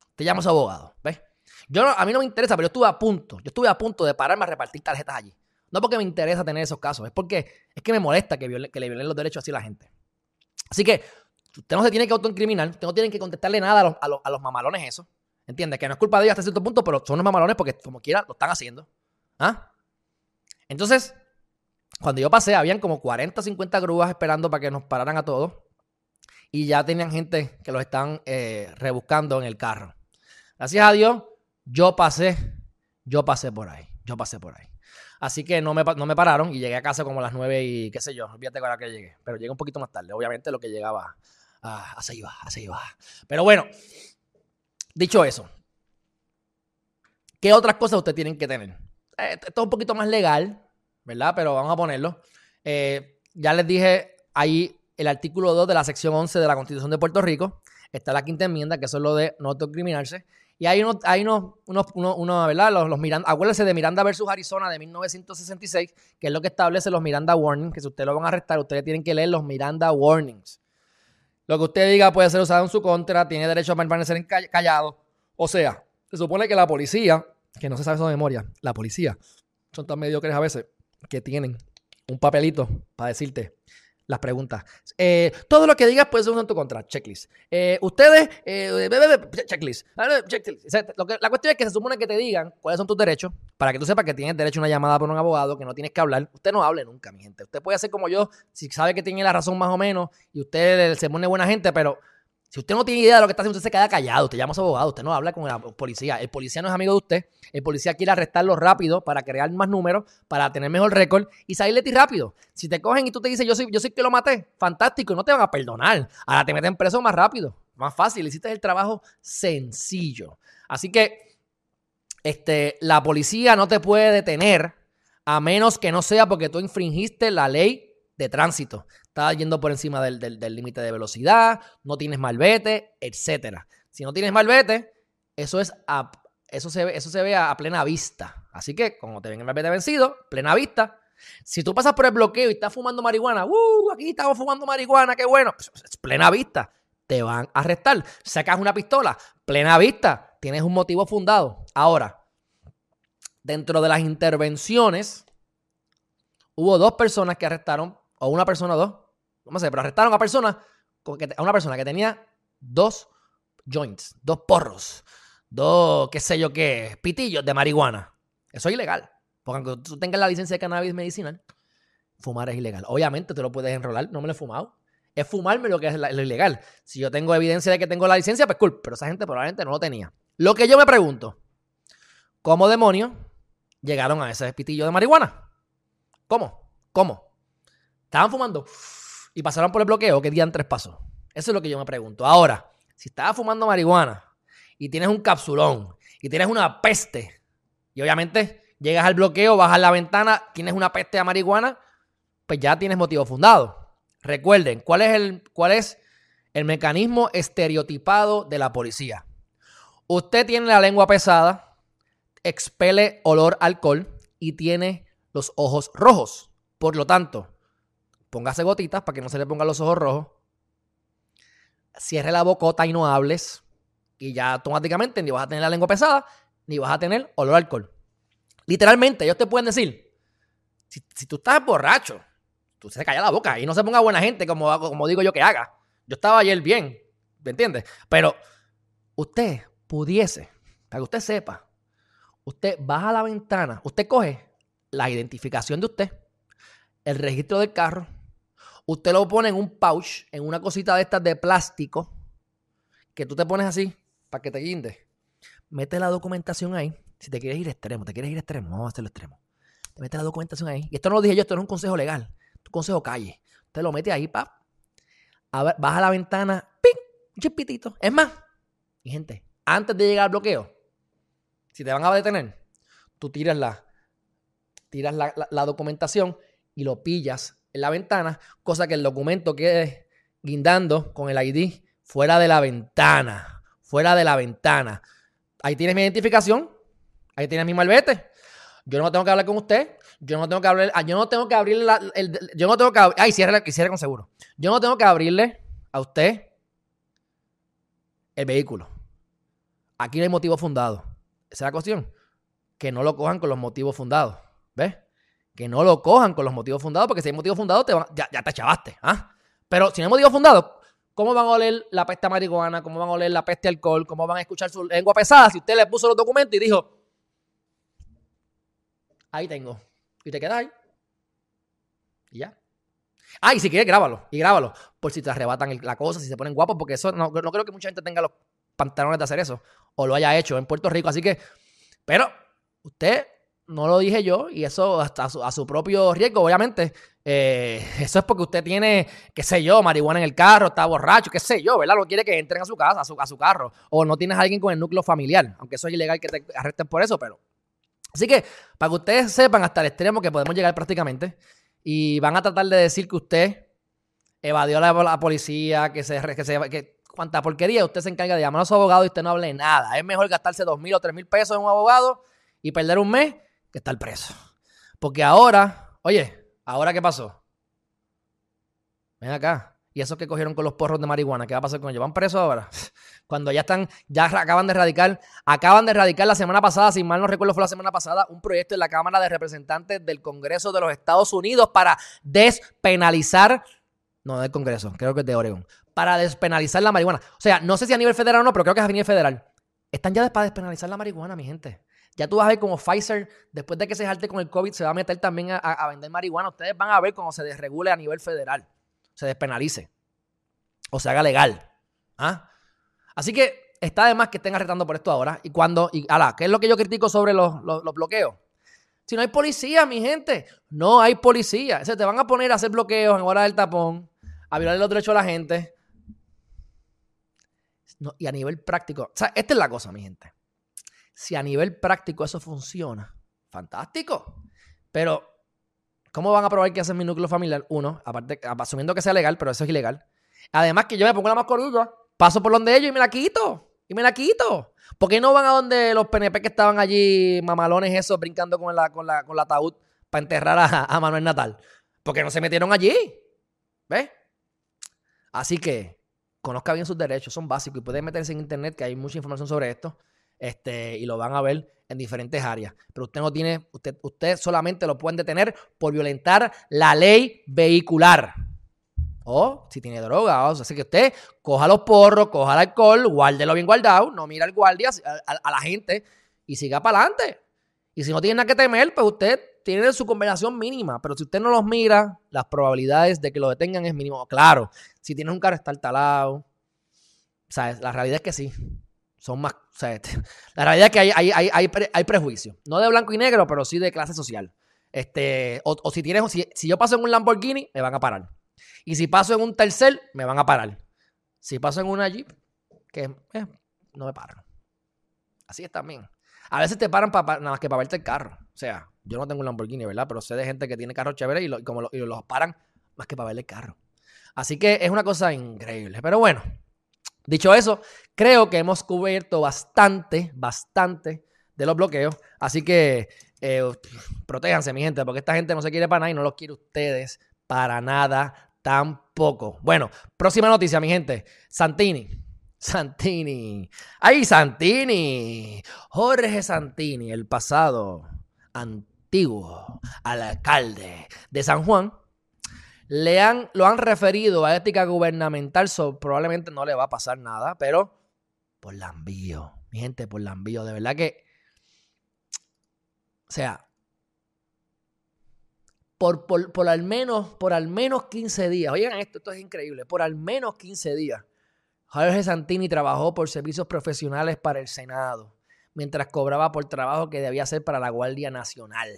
Usted llama a su abogado. ¿Ves? Yo a mí no me interesa, pero yo estuve a punto. Yo estuve a punto de pararme a repartir tarjetas allí. No porque me interesa tener esos casos, es porque es que me molesta que, le violen los derechos así a la gente. Así que usted no se tiene que autoincriminar, usted no tiene que contestarle nada a los, mamalones eso. ¿Entiendes? Que no es culpa de ellos hasta cierto punto, pero son los mamalones porque como quiera lo están haciendo. ¿Ah? Entonces, cuando yo pasé, habían como 40, 50 grúas esperando para que nos pararan a todos. Y ya tenían gente que los están eh, rebuscando en el carro. Gracias a Dios, yo pasé, yo pasé por ahí, yo pasé por ahí. Así que no me, no me pararon y llegué a casa como a las 9 y qué sé yo, olvídate ahora que llegué. Pero llegué un poquito más tarde, obviamente lo que llegaba, a así iba, así iba. Pero bueno, dicho eso, ¿qué otras cosas ustedes tienen que tener? Eh, esto es un poquito más legal, ¿verdad? Pero vamos a ponerlo. Eh, ya les dije ahí el artículo 2 de la sección 11 de la Constitución de Puerto Rico. Está la quinta enmienda, que eso es lo de no autocriminarse. Y hay unos, hay unos, unos, unos, unos, ¿verdad? Los, los Miranda, acuérdense de Miranda versus Arizona de 1966, que es lo que establece los Miranda Warnings, que si ustedes lo van a arrestar, ustedes tienen que leer los Miranda Warnings. Lo que usted diga puede ser usado en su contra, tiene derecho a permanecer callado. O sea, se supone que la policía, que no se sabe eso de memoria, la policía, son tan mediocres a veces que tienen un papelito para decirte, las preguntas. Eh, todo lo que digas puede ser en tu contra. Checklist. Eh, ustedes, eh, checklist. checklist. la cuestión es que se supone que te digan cuáles son tus derechos para que tú sepas que tienes derecho a una llamada por un abogado, que no tienes que hablar. Usted no hable nunca, mi gente. Usted puede hacer como yo, si sabe que tiene la razón más o menos y usted se pone buena gente, pero si usted no tiene idea de lo que está haciendo, usted se queda callado. Usted llama a su abogado, usted no habla con el policía. El policía no es amigo de usted. El policía quiere arrestarlo rápido para crear más números, para tener mejor récord y salir de ti rápido. Si te cogen y tú te dices, yo soy, yo soy que lo maté, fantástico, no te van a perdonar. Ahora te meten preso más rápido, más fácil. Hiciste el trabajo sencillo. Así que este, la policía no te puede detener a menos que no sea porque tú infringiste la ley de tránsito estás yendo por encima del límite de velocidad, no tienes malvete, etc. Si no tienes malvete, eso, es eso, se, ve, eso se ve a, plena vista. Así que, como te ven el malvete vencido, plena vista. Si tú pasas por el bloqueo y estás fumando marihuana, ¡uh! Aquí estamos fumando marihuana, qué bueno. Pues, es plena vista. Te van a arrestar. Sacas una pistola, plena vista. Tienes un motivo fundado. Ahora, dentro de las intervenciones, hubo dos personas que arrestaron, o una persona o dos, no sé, pero arrestaron a, persona, a una persona que tenía dos joints, dos porros, dos, qué sé yo qué, pitillos de marihuana. Eso es ilegal. Porque aunque tú tengas la licencia de cannabis medicinal, fumar es ilegal. Obviamente tú lo puedes enrolar, no me lo he fumado. Es fumarme lo que es lo ilegal. Si yo tengo evidencia de que tengo la licencia, pues cool. Pero esa gente probablemente no lo tenía. Lo que yo me pregunto, ¿cómo demonios llegaron a ese pitillo de marihuana? ¿Cómo? ¿Cómo? Estaban fumando y pasaron por el bloqueo, ¿qué día tres pasos? Eso es lo que yo me pregunto. Ahora, si estabas fumando marihuana y tienes un capsulón y tienes una peste, y obviamente llegas al bloqueo, bajas la ventana, tienes una peste a marihuana, pues ya tienes motivo fundado. Recuerden, ¿cuál es el, cuál es el mecanismo estereotipado de la policía? Usted tiene la lengua pesada, expele olor alcohol y tiene los ojos rojos. Por lo tanto, póngase gotitas para que no se le pongan los ojos rojos. Cierre la bocota y no hables. Y ya automáticamente ni vas a tener la lengua pesada, ni vas a tener olor a alcohol. Literalmente, ellos te pueden decir, si, tú estás borracho, tú se calla la boca y no se ponga buena gente como, como digo yo que haga. Yo estaba ayer bien, ¿me entiendes? Pero usted pudiese, para que usted sepa, usted baja la ventana, usted coge la identificación de usted, el registro del carro, Usted lo pone en un pouch, en una cosita de estas de plástico, que tú te pones así para que te guinde. Mete la documentación ahí. Si te quieres ir extremo, te quieres ir extremo, vamos a hacerlo extremo. Te mete la documentación ahí. Y esto no lo dije yo, esto no es un consejo legal. Un consejo calle. Usted lo mete ahí, pap. A ver, baja la ventana, ¡ping! Un chispitito. Es más, mi gente, antes de llegar al bloqueo, si te van a detener, tú tiras la, tiras la documentación y lo pillas en la ventana, cosa que el documento quede guindando con el ID fuera de la ventana. Fuera de la ventana. Ahí tienes mi identificación. Ahí tienes mi malvete. Yo no tengo que hablar con usted. Yo no tengo que hablar. Ah, yo no tengo que abrirle el, yo no tengo que ay, cierre, cierre con seguro. Yo no tengo que abrirle a usted el vehículo. Aquí no hay motivo fundado. Esa es la cuestión. Que no lo cojan con los motivos fundados. ¿Ves? Que no lo cojan con los motivos fundados, porque si hay motivos fundados, te ya, te chavaste. ¿ah? Pero si no hay motivos fundados, ¿cómo van a oler la peste marihuana? ¿Cómo van a oler la peste alcohol? ¿Cómo van a escuchar su lengua pesada si usted le puso los documentos y dijo, ahí tengo? Y te quedas ahí. Y ya. Ah, y si quieres, grábalo. Y grábalo. Por si te arrebatan la cosa, si se ponen guapos, porque eso no, no creo que mucha gente tenga los pantalones de hacer eso. O lo haya hecho en Puerto Rico. Así que, pero usted no lo dije yo, y eso hasta a su, propio riesgo, obviamente. Eh, eso es porque usted tiene, qué sé yo, marihuana en el carro, está borracho, qué sé yo, ¿verdad? No quiere que entren a su casa, a su, a su carro. O no tienes a alguien con el núcleo familiar, aunque eso es ilegal que te arresten por eso, pero. Así que, para que ustedes sepan hasta el extremo que podemos llegar prácticamente, y van a tratar de decir que usted evadió a la, policía, que se, que se que cuánta porquería, usted se encarga de llamar a su abogado y usted no hable nada. Es mejor gastarse dos mil o tres mil pesos en un abogado y perder un mes que estar preso. Porque ahora, oye, ¿ahora qué pasó? Ven acá. ¿Y esos que cogieron con los porros de marihuana? ¿Qué va a pasar con ellos? ¿Van presos ahora? Cuando ya están, ya acaban de erradicar, acaban de erradicar la semana pasada, si mal no recuerdo fue la semana pasada, un proyecto en la Cámara de Representantes del Congreso de los Estados Unidos para despenalizar, no del Congreso, creo que es de Oregon, para despenalizar la marihuana. O sea, no sé si a nivel federal o no, pero creo que es a nivel federal. Están ya para despenalizar la marihuana, mi gente. Ya tú vas a ver como Pfizer, después de que se jalte con el COVID, se va a meter también a, a vender marihuana. Ustedes van a ver cómo se desregule a nivel federal se despenalice o se haga legal. ¿Ah? Así que está de más que estén arrestando por esto ahora. Y cuando, y ala, ¿qué es lo que yo critico sobre los, bloqueos? Si no hay policía, mi gente, no hay policía. O sea, te van a poner a hacer bloqueos en hora del tapón, a violar los derechos de la gente. y a nivel práctico, o sea, esta es la cosa, mi gente. Si a nivel práctico eso funciona, fantástico. Pero ¿Cómo van a probar que hacen mi núcleo familiar? Uno, aparte, asumiendo que sea legal, pero eso es ilegal. Además que yo me pongo la mascarilla, paso por donde ellos y me la quito. Y me la quito. ¿Por qué no van a donde los PNP que estaban allí, mamalones esos, brincando con la, con la, con la ataúd para enterrar a, a Manuel Natal? Porque no se metieron allí. ¿Ves? Así que conozca bien sus derechos, son básicos y pueden meterse en internet que hay mucha información sobre esto. Este, y lo van a ver en diferentes áreas. Pero usted no tiene, usted, usted solamente lo pueden detener por violentar la ley vehicular. O si tiene droga, o así que usted coja los porros, coja el alcohol, guárdelo bien guardado, no mira al guardia, a, la gente y siga para adelante. Y si no tiene nada que temer, pues usted tiene su conversación mínima. Pero si usted no los mira, las probabilidades de que lo detengan es mínimo. Claro, si tienes un carro está talado. ¿Sabes? La realidad es que sí son más. O sea, este, la realidad es que hay, hay, hay, hay, prejuicio. No de blanco y negro, pero sí de clase social. Este, o, si tienes, si, si, yo paso en un Lamborghini, me van a parar. Y si paso en un tercer, me van a parar. Si paso en una Jeep, que eh, no me paran. Así es también. A veces te paran para, nada más que para verte el carro. O sea, yo no tengo un Lamborghini, ¿verdad? Pero sé de gente que tiene carros chéveres y, como y los paran más que para verle el carro. Así que es una cosa increíble. Pero bueno, Dicho eso, creo que hemos cubierto bastante, bastante de los bloqueos. Así que eh, protéjanse, mi gente, porque esta gente no se quiere para nada y no los quiere ustedes para nada tampoco. Bueno, próxima noticia, mi gente. Santini. Santini. ¡Ay, Santini! Jorge Santini, el pasado antiguo alcalde de San Juan, le han, lo han referido a ética gubernamental, probablemente no le va a pasar nada, pero por la envío, mi gente, por la envío, de verdad que, o sea, por, por, al menos, por al menos 15 días, oigan esto, esto es increíble, por al menos 15 días, Jorge Santini trabajó por servicios profesionales para el Senado, mientras cobraba por trabajo que debía hacer para la Guardia Nacional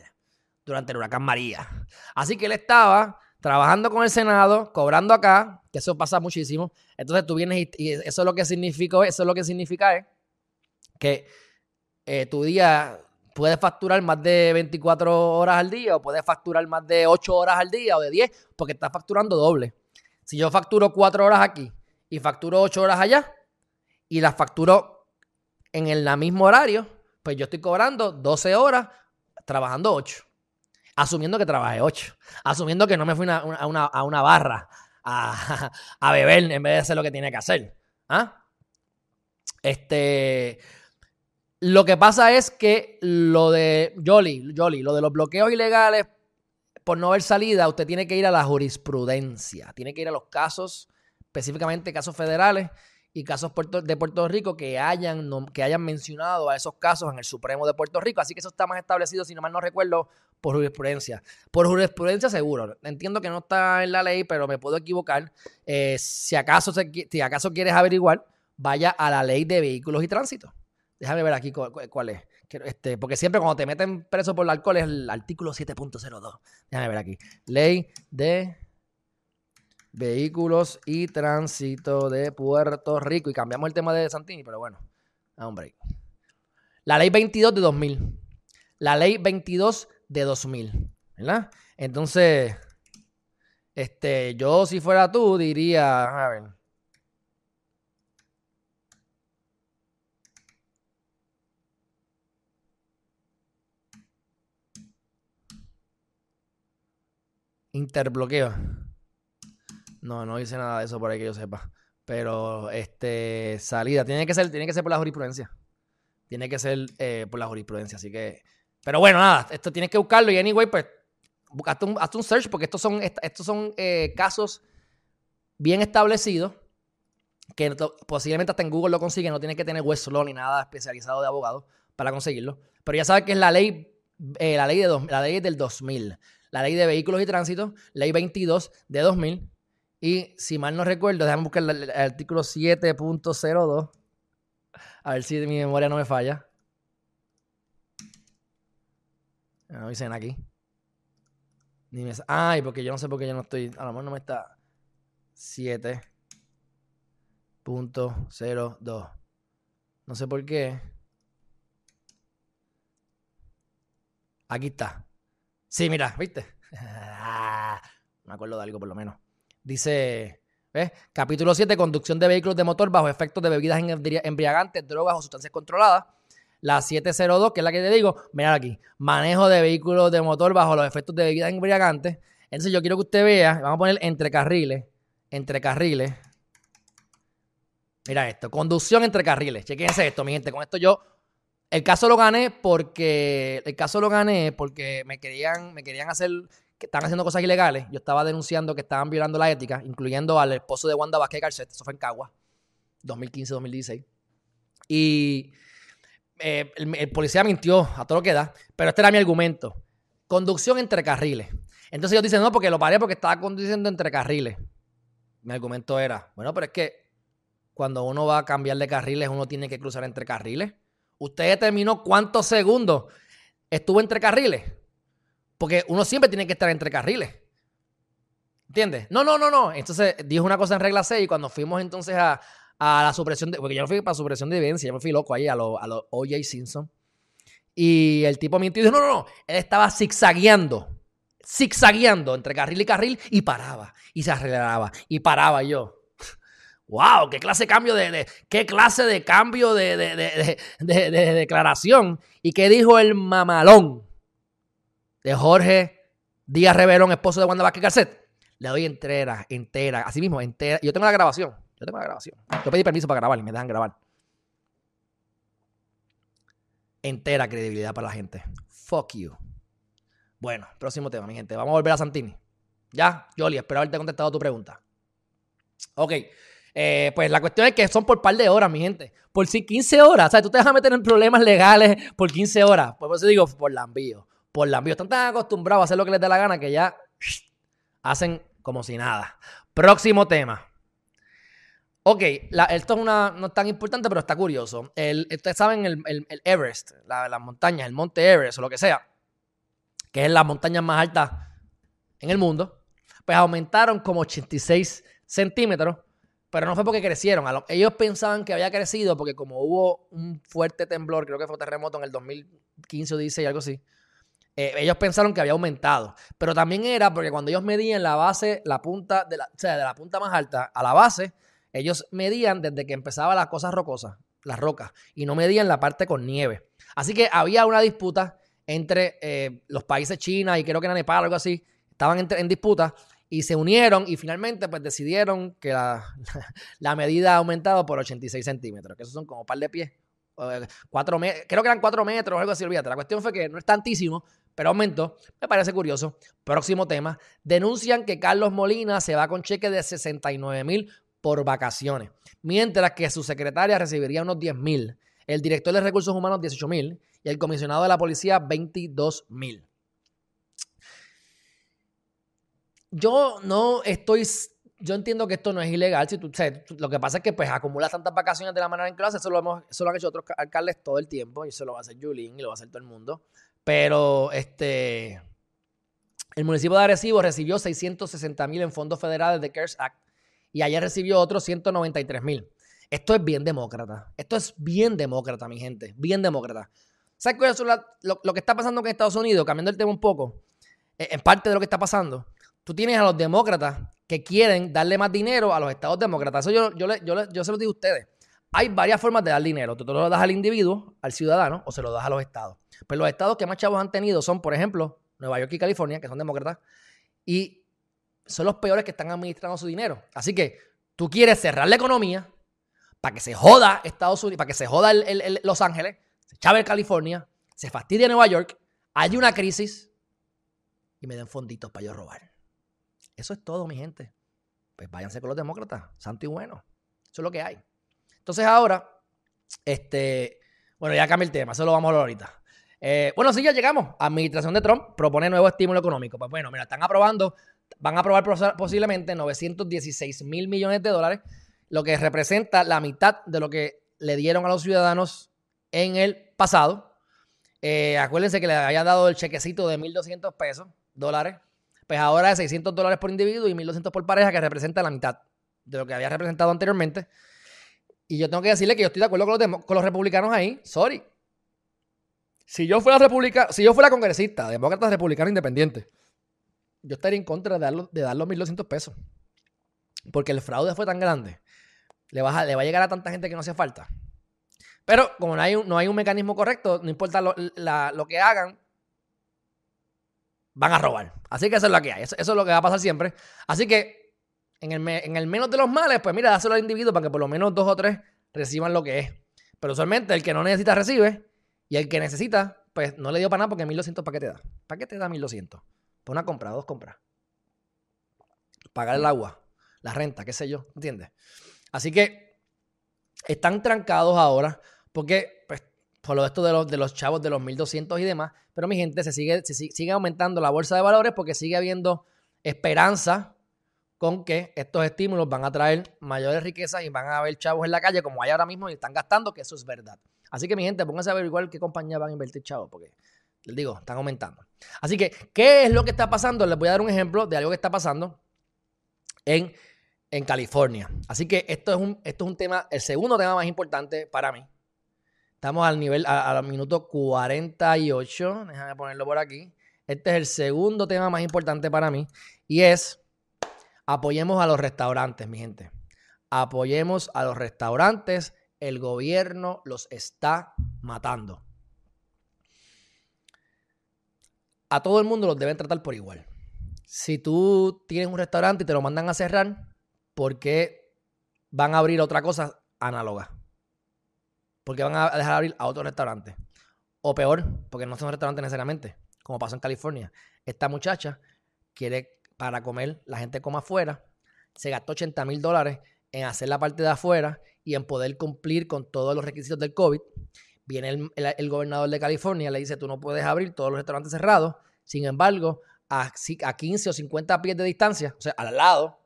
durante el huracán María. Así que él estaba trabajando con el Senado, cobrando acá, que eso pasa muchísimo. Entonces tú vienes y, eso es lo que significa, eso es lo que significa es que eh, tu día puedes facturar más de 24 horas al día o puedes facturar más de 8 horas al día o de 10 porque estás facturando doble. Si yo facturo 4 horas aquí y facturo 8 horas allá y las facturo en el mismo horario, pues yo estoy cobrando 12 horas trabajando 8 asumiendo que trabajé ocho, asumiendo que no me fui a, una, barra a, beber en vez de hacer lo que tiene que hacer. ¿Ah? Este, lo que pasa es que lo de Jolly, Jolly, lo de los bloqueos ilegales por no haber salida, usted tiene que ir a la jurisprudencia, tiene que ir a los casos, específicamente casos federales y casos de Puerto Rico que hayan, que hayan mencionado a esos casos en el Supremo de Puerto Rico. Así que eso está más establecido, si no mal no recuerdo, por jurisprudencia. Por jurisprudencia seguro. Entiendo que no está en la ley, pero me puedo equivocar. Eh, si, acaso si acaso quieres averiguar, vaya a la ley de vehículos y tránsito. Déjame ver aquí cuál, es. Este, porque siempre cuando te meten preso por el alcohol es el artículo 7.02. Déjame ver aquí. Ley de Vehículos y Tránsito de Puerto Rico. Y cambiamos el tema de Santini, pero bueno, hombre. La ley 22 de 2000. La ley 22 de 2000. ¿Verdad? Entonces, este, yo si fuera tú diría, a ver. Interbloqueo. No, no hice nada de eso por ahí que yo sepa. Pero, este, salida. Tiene que ser, tiene que ser por la jurisprudencia. Tiene que ser eh, por la jurisprudencia. Así que. Pero bueno, nada. Esto tienes que buscarlo. Y anyway, pues. Hazte un, hazte un search porque estos son, estos son eh, casos bien establecidos que posiblemente hasta en Google lo consiguen, no tiene que tener Westlaw ni nada especializado de abogado para conseguirlo. Pero ya sabes que es la ley, eh, la, ley de la ley del 2000, la ley de vehículos y tránsito, ley 22 de 2000. Y si mal no recuerdo, déjame buscar el, artículo 7.02. A ver si mi memoria no me falla. No dicen aquí. Ay, porque yo no sé por qué yo no estoy. A lo mejor no me está. 7.02. No sé por qué. Aquí está. Sí, mira, ¿viste? me acuerdo de algo por lo menos. Dice, ¿ves? Capítulo 7, conducción de vehículos de motor bajo efectos de bebidas embriagantes, drogas o sustancias controladas. La 702, que es la que te digo, mira aquí, manejo de vehículos de motor bajo los efectos de bebidas embriagantes. Entonces yo quiero que usted vea, vamos a poner entre carriles, entre carriles. Mira esto, conducción entre carriles. Chequense esto, mi gente. Con esto yo el caso lo gané porque el caso lo gané porque me querían me querían hacer que estaban haciendo cosas ilegales. Yo estaba denunciando que estaban violando la ética, incluyendo al esposo de Wanda Vázquez Garcet, eso fue en Cagua, 2015-2016. Y eh, el, policía mintió a todo lo que da, pero este era mi argumento. Conducción entre carriles. Entonces yo dicen, no, porque lo paré porque estaba conduciendo entre carriles. Mi argumento era, bueno, pero es que cuando uno va a cambiar de carriles, uno tiene que cruzar entre carriles. Usted determinó cuántos segundos estuvo entre carriles. Porque uno siempre tiene que estar entre carriles. ¿Entiendes? No, no, no, no. Entonces dijo una cosa en regla 6 y cuando fuimos entonces a, la supresión de. Porque yo no fui para supresión de evidencia, yo me fui loco ahí a los a lo OJ Simpson. Y el tipo mintió y dijo: no, no, no. Él estaba zigzagueando. Zigzagueando entre carril y carril y paraba. Y se aceleraba. Y paraba yo. ¡Wow! ¡Qué clase de cambio de, qué clase de cambio de, de, declaración! ¿Y qué dijo el mamalón de Jorge Díaz Reverón, esposo de Wanda Vázquez Garcet? Le doy entera, entera, así mismo, entera. Yo tengo la grabación. Yo tengo la grabación. Yo pedí permiso para grabar y me dejan grabar. Entera credibilidad para la gente. Fuck you. Bueno, próximo tema, mi gente. Vamos a volver a Santini. Ya, Jolly, espero haberte contestado tu pregunta. Ok. Eh, pues la cuestión es que son por par de horas, mi gente. Por si 15 horas. O sea, tú te a meter en problemas legales por 15 horas. Por eso digo, por la envío. Por la envío. Están tan acostumbrados a hacer lo que les dé la gana que ya hacen como si nada. Próximo tema. Ok, esto es una, no es tan importante, pero está curioso. ustedes saben el, Everest, las la montañas, el monte Everest o lo que sea, que es la montaña más alta en el mundo, pues aumentaron como 86 centímetros pero no fue porque crecieron. Ellos pensaban que había crecido porque como hubo un fuerte temblor, creo que fue terremoto en el 2015 o 16, algo así, eh, ellos pensaron que había aumentado. Pero también era porque cuando ellos medían la base, la punta, de la, o sea, de la punta más alta a la base, ellos medían desde que empezaba las cosas rocosas, las rocas, y no medían la parte con nieve. Así que había una disputa entre eh, los países China y creo que era Nepal, algo así, estaban en disputa y se unieron y finalmente pues decidieron que la, medida ha aumentado por 86 centímetros, que esos son como un par de pies. Cuatro creo que eran 4 metros o algo así, olvídate. La cuestión fue que no es tantísimo, pero aumentó. Me parece curioso. Próximo tema. Denuncian que Carlos Molina se va con cheque de 69 mil por vacaciones, mientras que su secretaria recibiría unos 10 mil, el director de recursos humanos 18 mil y el comisionado de la policía 22 mil. yo no estoy, yo entiendo que esto no es ilegal. Si tú, lo que pasa es que pues acumulas tantas vacaciones de la manera en clase, eso lo, hemos, eso lo han hecho otros alcaldes todo el tiempo y eso lo va a hacer Julín y lo va a hacer todo el mundo. Pero este, el municipio de Arecibo recibió 660 mil en fondos federales de CARES Act y ayer recibió otros 193 mil. Esto es bien demócrata. Esto es bien demócrata, mi gente. Bien demócrata. ¿Sabes qué es lo, lo, que está pasando en Estados Unidos? Cambiando el tema un poco. Eh, en parte de lo que está pasando tú tienes a los demócratas que quieren darle más dinero a los estados demócratas. Eso yo, yo, yo, yo se lo digo a ustedes. Hay varias formas de dar dinero. Tú te lo das al individuo, al ciudadano, o se lo das a los estados. Pero los estados que más chavos han tenido son, por ejemplo, Nueva York y California, que son demócratas, y son los peores que están administrando su dinero. Así que tú quieres cerrar la economía para que se joda Estados Unidos, para que se joda Los Ángeles, se chave California, se fastidie Nueva York, hay una crisis y me den fonditos para yo robar. Eso es todo, mi gente. Pues váyanse con los demócratas, santo y bueno. Eso es lo que hay. Entonces ahora, este, bueno, ya cambia el tema, eso lo vamos a hablar ahorita. Eh, bueno, sí, ya llegamos. Administración de Trump propone nuevo estímulo económico. Pues bueno, mira, están aprobando, van a aprobar pos- posiblemente 916 mil millones de dólares, lo que representa la mitad de lo que le dieron a los ciudadanos en el pasado. Eh, acuérdense que le habían dado el chequecito de 1.200 pesos, dólares. Pues ahora es 600 dólares por individuo y 1.200 por pareja, que representa la mitad de lo que había representado anteriormente. Y yo tengo que decirle que yo estoy de acuerdo con con los republicanos ahí. Sorry. Si yo fuera republicano, si yo fuera congresista, demócrata, republicano, independiente, yo estaría en contra de dar, los- de dar los 1.200 pesos. Porque el fraude fue tan grande. Le va, a, va a llegar a tanta gente que no hace falta. Pero como no hay un, no hay un mecanismo correcto, no importa lo, lo que hagan, van a robar. Así que eso es lo que hay. Eso, es lo que va a pasar siempre. Así que en el, en el menos de los males, pues mira, dáselo al individuo para que por lo menos dos o tres reciban lo que es. Pero usualmente el que no necesita recibe y el que necesita, pues no le dio para nada porque 1200 ¿para qué te da? ¿Para qué te da 1200? Por una compra, dos compras. Pagar el agua, la renta, qué sé yo, ¿entiendes? Así que están trancados ahora porque, pues, por lo de esto de los, de los chavos de los 1200 y demás, pero mi gente, se sigue, se si- sigue aumentando la bolsa de valores porque sigue habiendo esperanza con que estos estímulos van a traer mayores riquezas y van a haber chavos en la calle como hay ahora mismo y están gastando, que eso es verdad. Así que mi gente, pónganse a averiguar qué compañía van a invertir chavos, porque les digo, están aumentando. Así que, ¿qué es lo que está pasando? Les voy a dar un ejemplo de algo que está pasando en, en California. Así que esto es, un, esto es un tema, el segundo tema más importante para mí. Estamos al nivel, a- al minuto 48. Déjame ponerlo por aquí. Este es el segundo tema más importante para mí. Y es, apoyemos a los restaurantes, mi gente. Apoyemos a los restaurantes. El gobierno los está matando. A todo el mundo los deben tratar por igual. Si tú tienes un restaurante y te lo mandan a cerrar, ¿por qué van a abrir otra cosa análoga? Porque van a dejar abrir a otro restaurante. O peor, porque no son restaurantes necesariamente, como pasó en California. Esta muchacha quiere para comer, la gente coma afuera, se gastó 80 mil dólares en hacer la parte de afuera y en poder cumplir con todos los requisitos del COVID. Viene el, el- gobernador de California, le dice, tú no puedes abrir todos los restaurantes cerrados. Sin embargo, a, a 15 o 50 pies de distancia, o sea, al lado,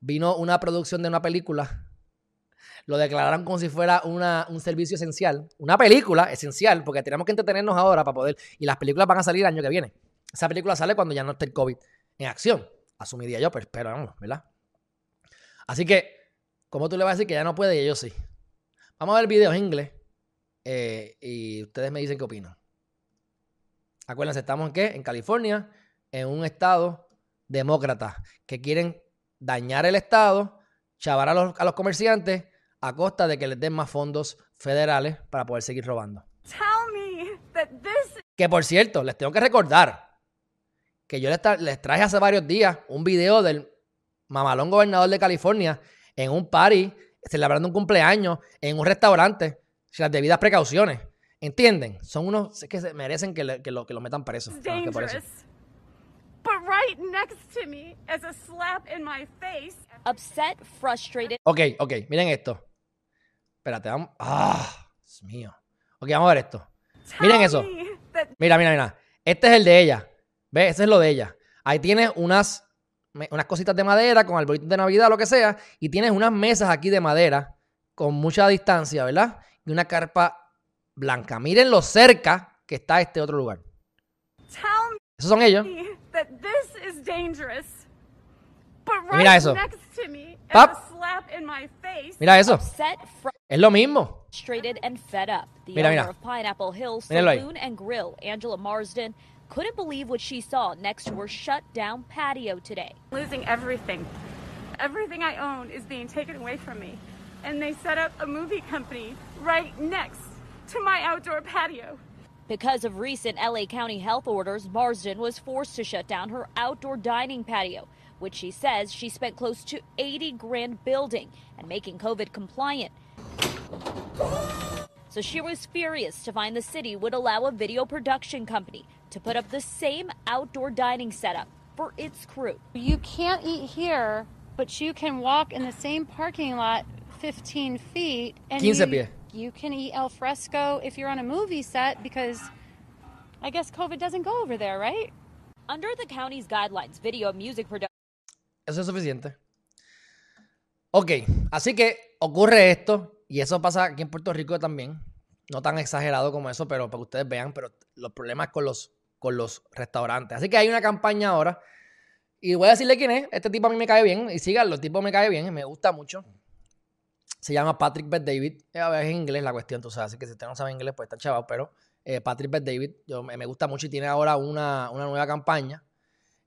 vino una producción de una película. Lo declararon como si fuera una- un servicio esencial. Una película esencial, porque tenemos que entretenernos ahora para poder. Y las películas van a salir el año que viene. Esa película sale cuando ya no esté el COVID en acción. Asumiría yo, pero esperamos, ¿verdad? Así que, ¿cómo tú le vas a decir que ya no puede y ellos sí? Vamos a ver videos en inglés eh, y ustedes me dicen qué opinan. Acuérdense, estamos en qué? En California, en un estado demócrata que quieren dañar el estado, chavar a los, a los comerciantes a costa de que les den más fondos federales para poder seguir robando. Tell me that this Que por cierto, les tengo que recordar que yo les, tra- les traje hace varios días un video del mamalón gobernador de California en un party, celebrando un cumpleaños en un restaurante, sin las debidas precauciones. ¿Entienden? Son unos es que se merecen que, le- que lo, que lo metan preso. que por eso. dangerous. But right next to me, as a slap in my face, Upset, frustrated, Ok, ok, miren esto. Espérate, vamos. ¡Ah! Dios mío. Ok, vamos a ver esto. Miren eso. Mira, mira, mira. Este es el de ella. ¿Ves? Ese es lo de ella. Ahí tienes unas, unas cositas de madera con arbolitos de Navidad, lo que sea. Y tienes unas mesas aquí de madera con mucha distancia, ¿verdad? Y una carpa blanca. Miren lo cerca que está este otro lugar. Esos son ellos. mira eso. Pap. Mira eso. Es lo mismo. Mira, mira. Míralo ahí. Saloon and Grill, Angela Marsden, couldn't believe what she saw next to her shut down patio today. losing everything. Everything I own is being taken away from me. And they set up a movie company right next to my outdoor patio. Because of recent LA County health orders, Marsden was forced to shut down her outdoor dining patio, which she says she spent close to 80 grand building and making COVID compliant. So she was furious to find the city would allow a video production company to put up the same outdoor dining setup for its crew. You can't eat here, but you can walk in the same parking lot 15 feet and you, you can eat al fresco if you're on a movie set because I guess COVID doesn't go over there, right? Under the county's guidelines, video music production Eso es suficiente. Ok, así que ocurre esto, y eso pasa aquí en Puerto Rico también. No tan exagerado como eso, pero para que ustedes vean, pero los problemas con los, con los restaurantes. Así que hay una campaña ahora, y voy a decirle quién es. Este tipo a mí me cae bien, y síganlo, el tipo me cae bien, me gusta mucho. Se llama Patrick Bet David. Eh, Es en inglés la cuestión, tú sabes. Así que si usted no sabe inglés, pues está chaval. Pero eh, Patrick Bet David, yo, me gusta mucho y tiene ahora una, una nueva campaña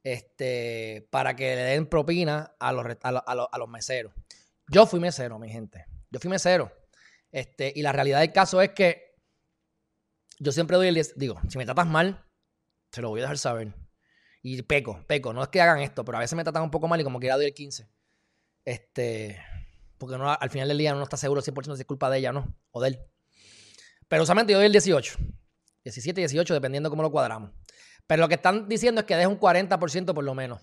este, para que le den propina a los, a, a a los meseros. Yo fui mesero, mi gente. Yo fui mesero. Este, y la realidad del caso es que yo siempre doy el 10. Digo, si me tratas mal, te lo voy a dejar saber. Y peco, peco. No es que hagan esto, pero a veces me tratan un poco mal y como quiera doy el 15. Este, porque al final del día no está seguro 100% si es culpa de ella no, o de él. Pero usualmente yo doy el 18. 17, 18, dependiendo cómo lo cuadramos. Pero lo que están diciendo es que deja un 40% por lo menos.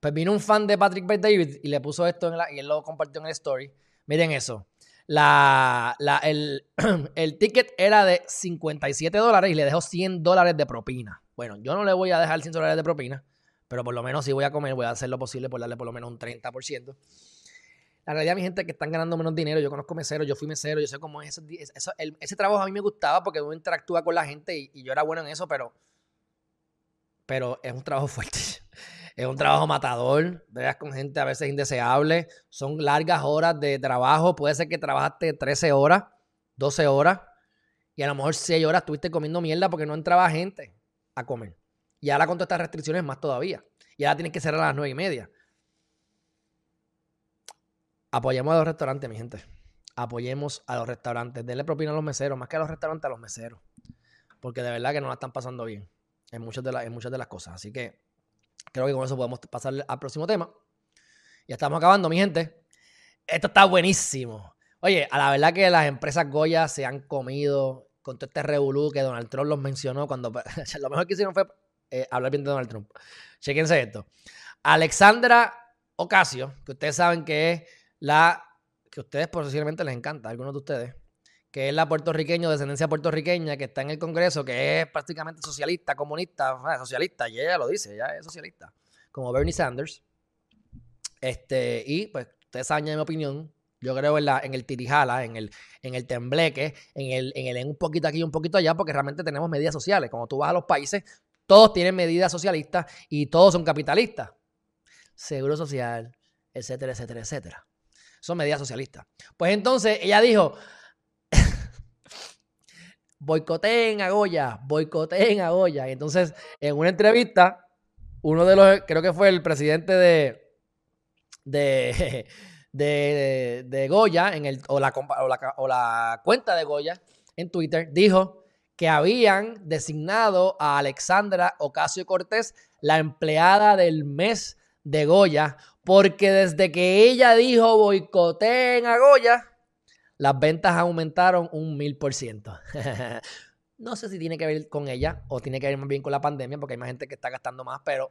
Pues vino un fan de Patrick Bet David y le puso esto en la, y él lo compartió en el story. Miren eso. La, la- el, el ticket era de 57 dólares y le dejó 100 dólares de propina. Bueno, yo no le voy a dejar 100 dólares de propina, pero por lo menos si voy a comer, voy a hacer lo posible por darle por lo menos un 30%. La realidad, mi gente, es que están ganando menos dinero. Yo conozco meseros, yo fui mesero, yo sé cómo es. Ese, el- ese trabajo a mí me gustaba porque uno interactúa con la gente y, y yo era bueno en eso, pero, pero es un trabajo fuerte. Es un trabajo matador, veas con gente a veces indeseable. Son largas horas de trabajo. Puede ser que trabajaste 13 horas, 12 horas, y a lo mejor 6 horas estuviste comiendo mierda porque no entraba gente a comer. Y ahora con todas estas restricciones más todavía. Y ahora tienes que cerrar a las 9 y media. Apoyemos a los restaurantes, mi gente. Apoyemos a los restaurantes. Denle propina a los meseros, más que a los restaurantes, a los meseros. Porque de verdad que no la están pasando bien en muchas de, las- en muchas de las cosas. Así que creo que con eso podemos pasar al próximo tema. Ya estamos acabando, mi gente. Esto está buenísimo. Oye, a la verdad que las empresas Goya se han comido con todo este revolú que Donald Trump los mencionó cuando lo mejor que hicieron fue eh, hablar bien de Donald Trump. Chequense esto. Alexandra Ocasio, que ustedes saben que es la que ustedes posiblemente les encanta, algunos de ustedes, que es la puertorriqueña, de descendencia puertorriqueña, que está en el Congreso, que es prácticamente socialista, comunista, ah, socialista, y ella lo dice, ella es socialista, como Bernie Sanders. Este, y pues ustedes saben ya mi opinión. Yo creo en, la, en el tirijala, en el, en el tembleque, en el, en el en un poquito aquí y un poquito allá, porque realmente tenemos medidas sociales. Cuando tú vas a los países, todos tienen medidas socialistas y todos son capitalistas. Seguro social, etcétera, etcétera, etcétera. Son medidas socialistas. Pues entonces ella dijo, boicoteen a Goya, boicoteen a Goya. Y entonces, en una entrevista, uno de los, creo que fue el presidente de, de, de, de Goya, en el, o, la, o, la, o la cuenta de Goya en Twitter, dijo que habían designado a Alexandra Ocasio Cortés la empleada del mes de Goya, porque desde que ella dijo boicoteen a Goya, las ventas aumentaron un mil por ciento. No sé si tiene que ver con ella o tiene que ver más bien con la pandemia, porque hay más gente que está gastando más, pero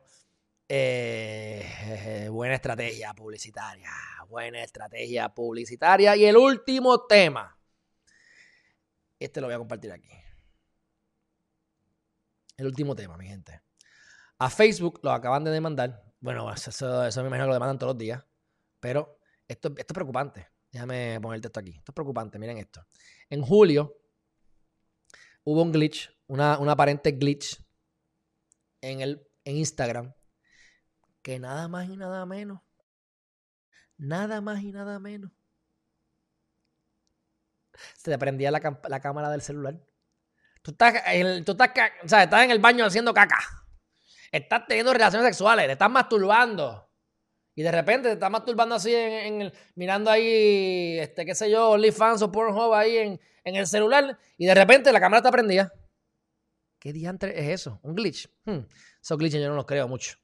eh, buena estrategia publicitaria. Buena estrategia publicitaria. Y el último tema. Este lo voy a compartir aquí. El último tema, mi gente. A Facebook lo acaban de demandar. Bueno, eso, eso me imagino que lo demandan todos los días. Pero esto, esto es preocupante. Déjame ponerte esto aquí. Esto es preocupante. Miren esto. En julio hubo un glitch, una, un aparente glitch en, el, en Instagram que nada más y nada menos, nada más y nada menos, se te prendía la, la cámara del celular. Tú estás, en- tú estás, o sea, estás en el baño haciendo caca. Estás teniendo relaciones sexuales, te estás masturbando. Y de repente te estás masturbando así en, el, mirando ahí, este, qué sé yo, OnlyFans o Pornhub ahí en, en el celular. Y de repente la cámara está prendida. ¿Qué diantre es eso? ¿Un glitch? Hmm, Esos glitches yo no los creo mucho.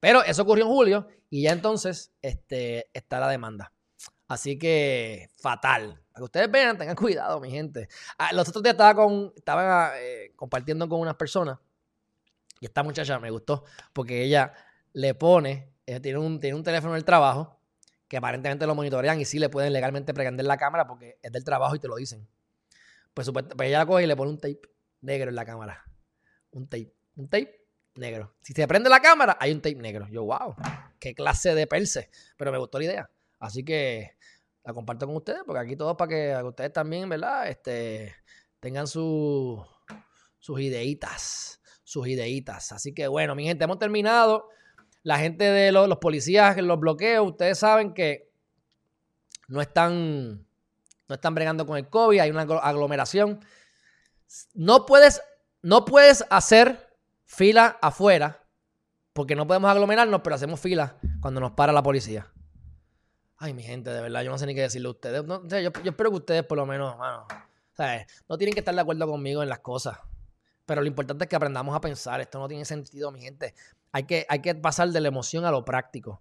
Pero eso ocurrió en julio y ya entonces este, está la demanda. Así que fatal. Para que ustedes vean, tengan cuidado, mi gente. Ah, los otros días estaba, con, estaba eh, compartiendo con unas personas y esta muchacha me gustó porque ella le pone, ella tiene un, tiene un teléfono en el trabajo que aparentemente lo monitorean y sí le pueden legalmente prender la cámara porque es del trabajo y te lo dicen. Pues, pues ella la coge y le pone un tape negro en la cámara. Un tape. Un tape negro. Si se prende la cámara, hay un tape negro. Yo, wow, qué clase de perse. Pero me gustó la idea. Así que la comparto con ustedes, porque aquí todo para que ustedes también, ¿verdad? Este, tengan sus ideitas. Sus ideitas. Así que bueno, mi gente, hemos terminado. La gente de los, los policías, los bloqueos, ustedes saben que no están, no están bregando con el COVID, hay una aglomeración. No puedes, no puedes hacer fila afuera, porque no podemos aglomerarnos, pero hacemos fila cuando nos para la policía. Ay, mi gente, de verdad, yo no sé ni qué decirle a ustedes. yo, espero que ustedes, por lo menos, no tienen que estar de acuerdo conmigo en las cosas. Pero lo importante es que aprendamos a pensar. Esto no tiene sentido, mi gente. Hay que, hay que pasar de la emoción a lo práctico.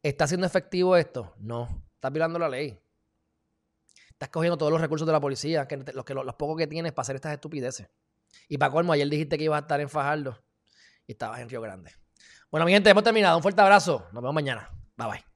¿Está siendo efectivo esto? No. Estás violando la ley. Estás cogiendo todos los recursos de la policía, que, los, que, los, pocos que tienes para hacer estas estupideces. Y para colmo, ayer dijiste que ibas a estar en Fajardo y estabas en Río Grande. Bueno, mi gente, hemos terminado. Un fuerte abrazo. Nos vemos mañana. Bye bye.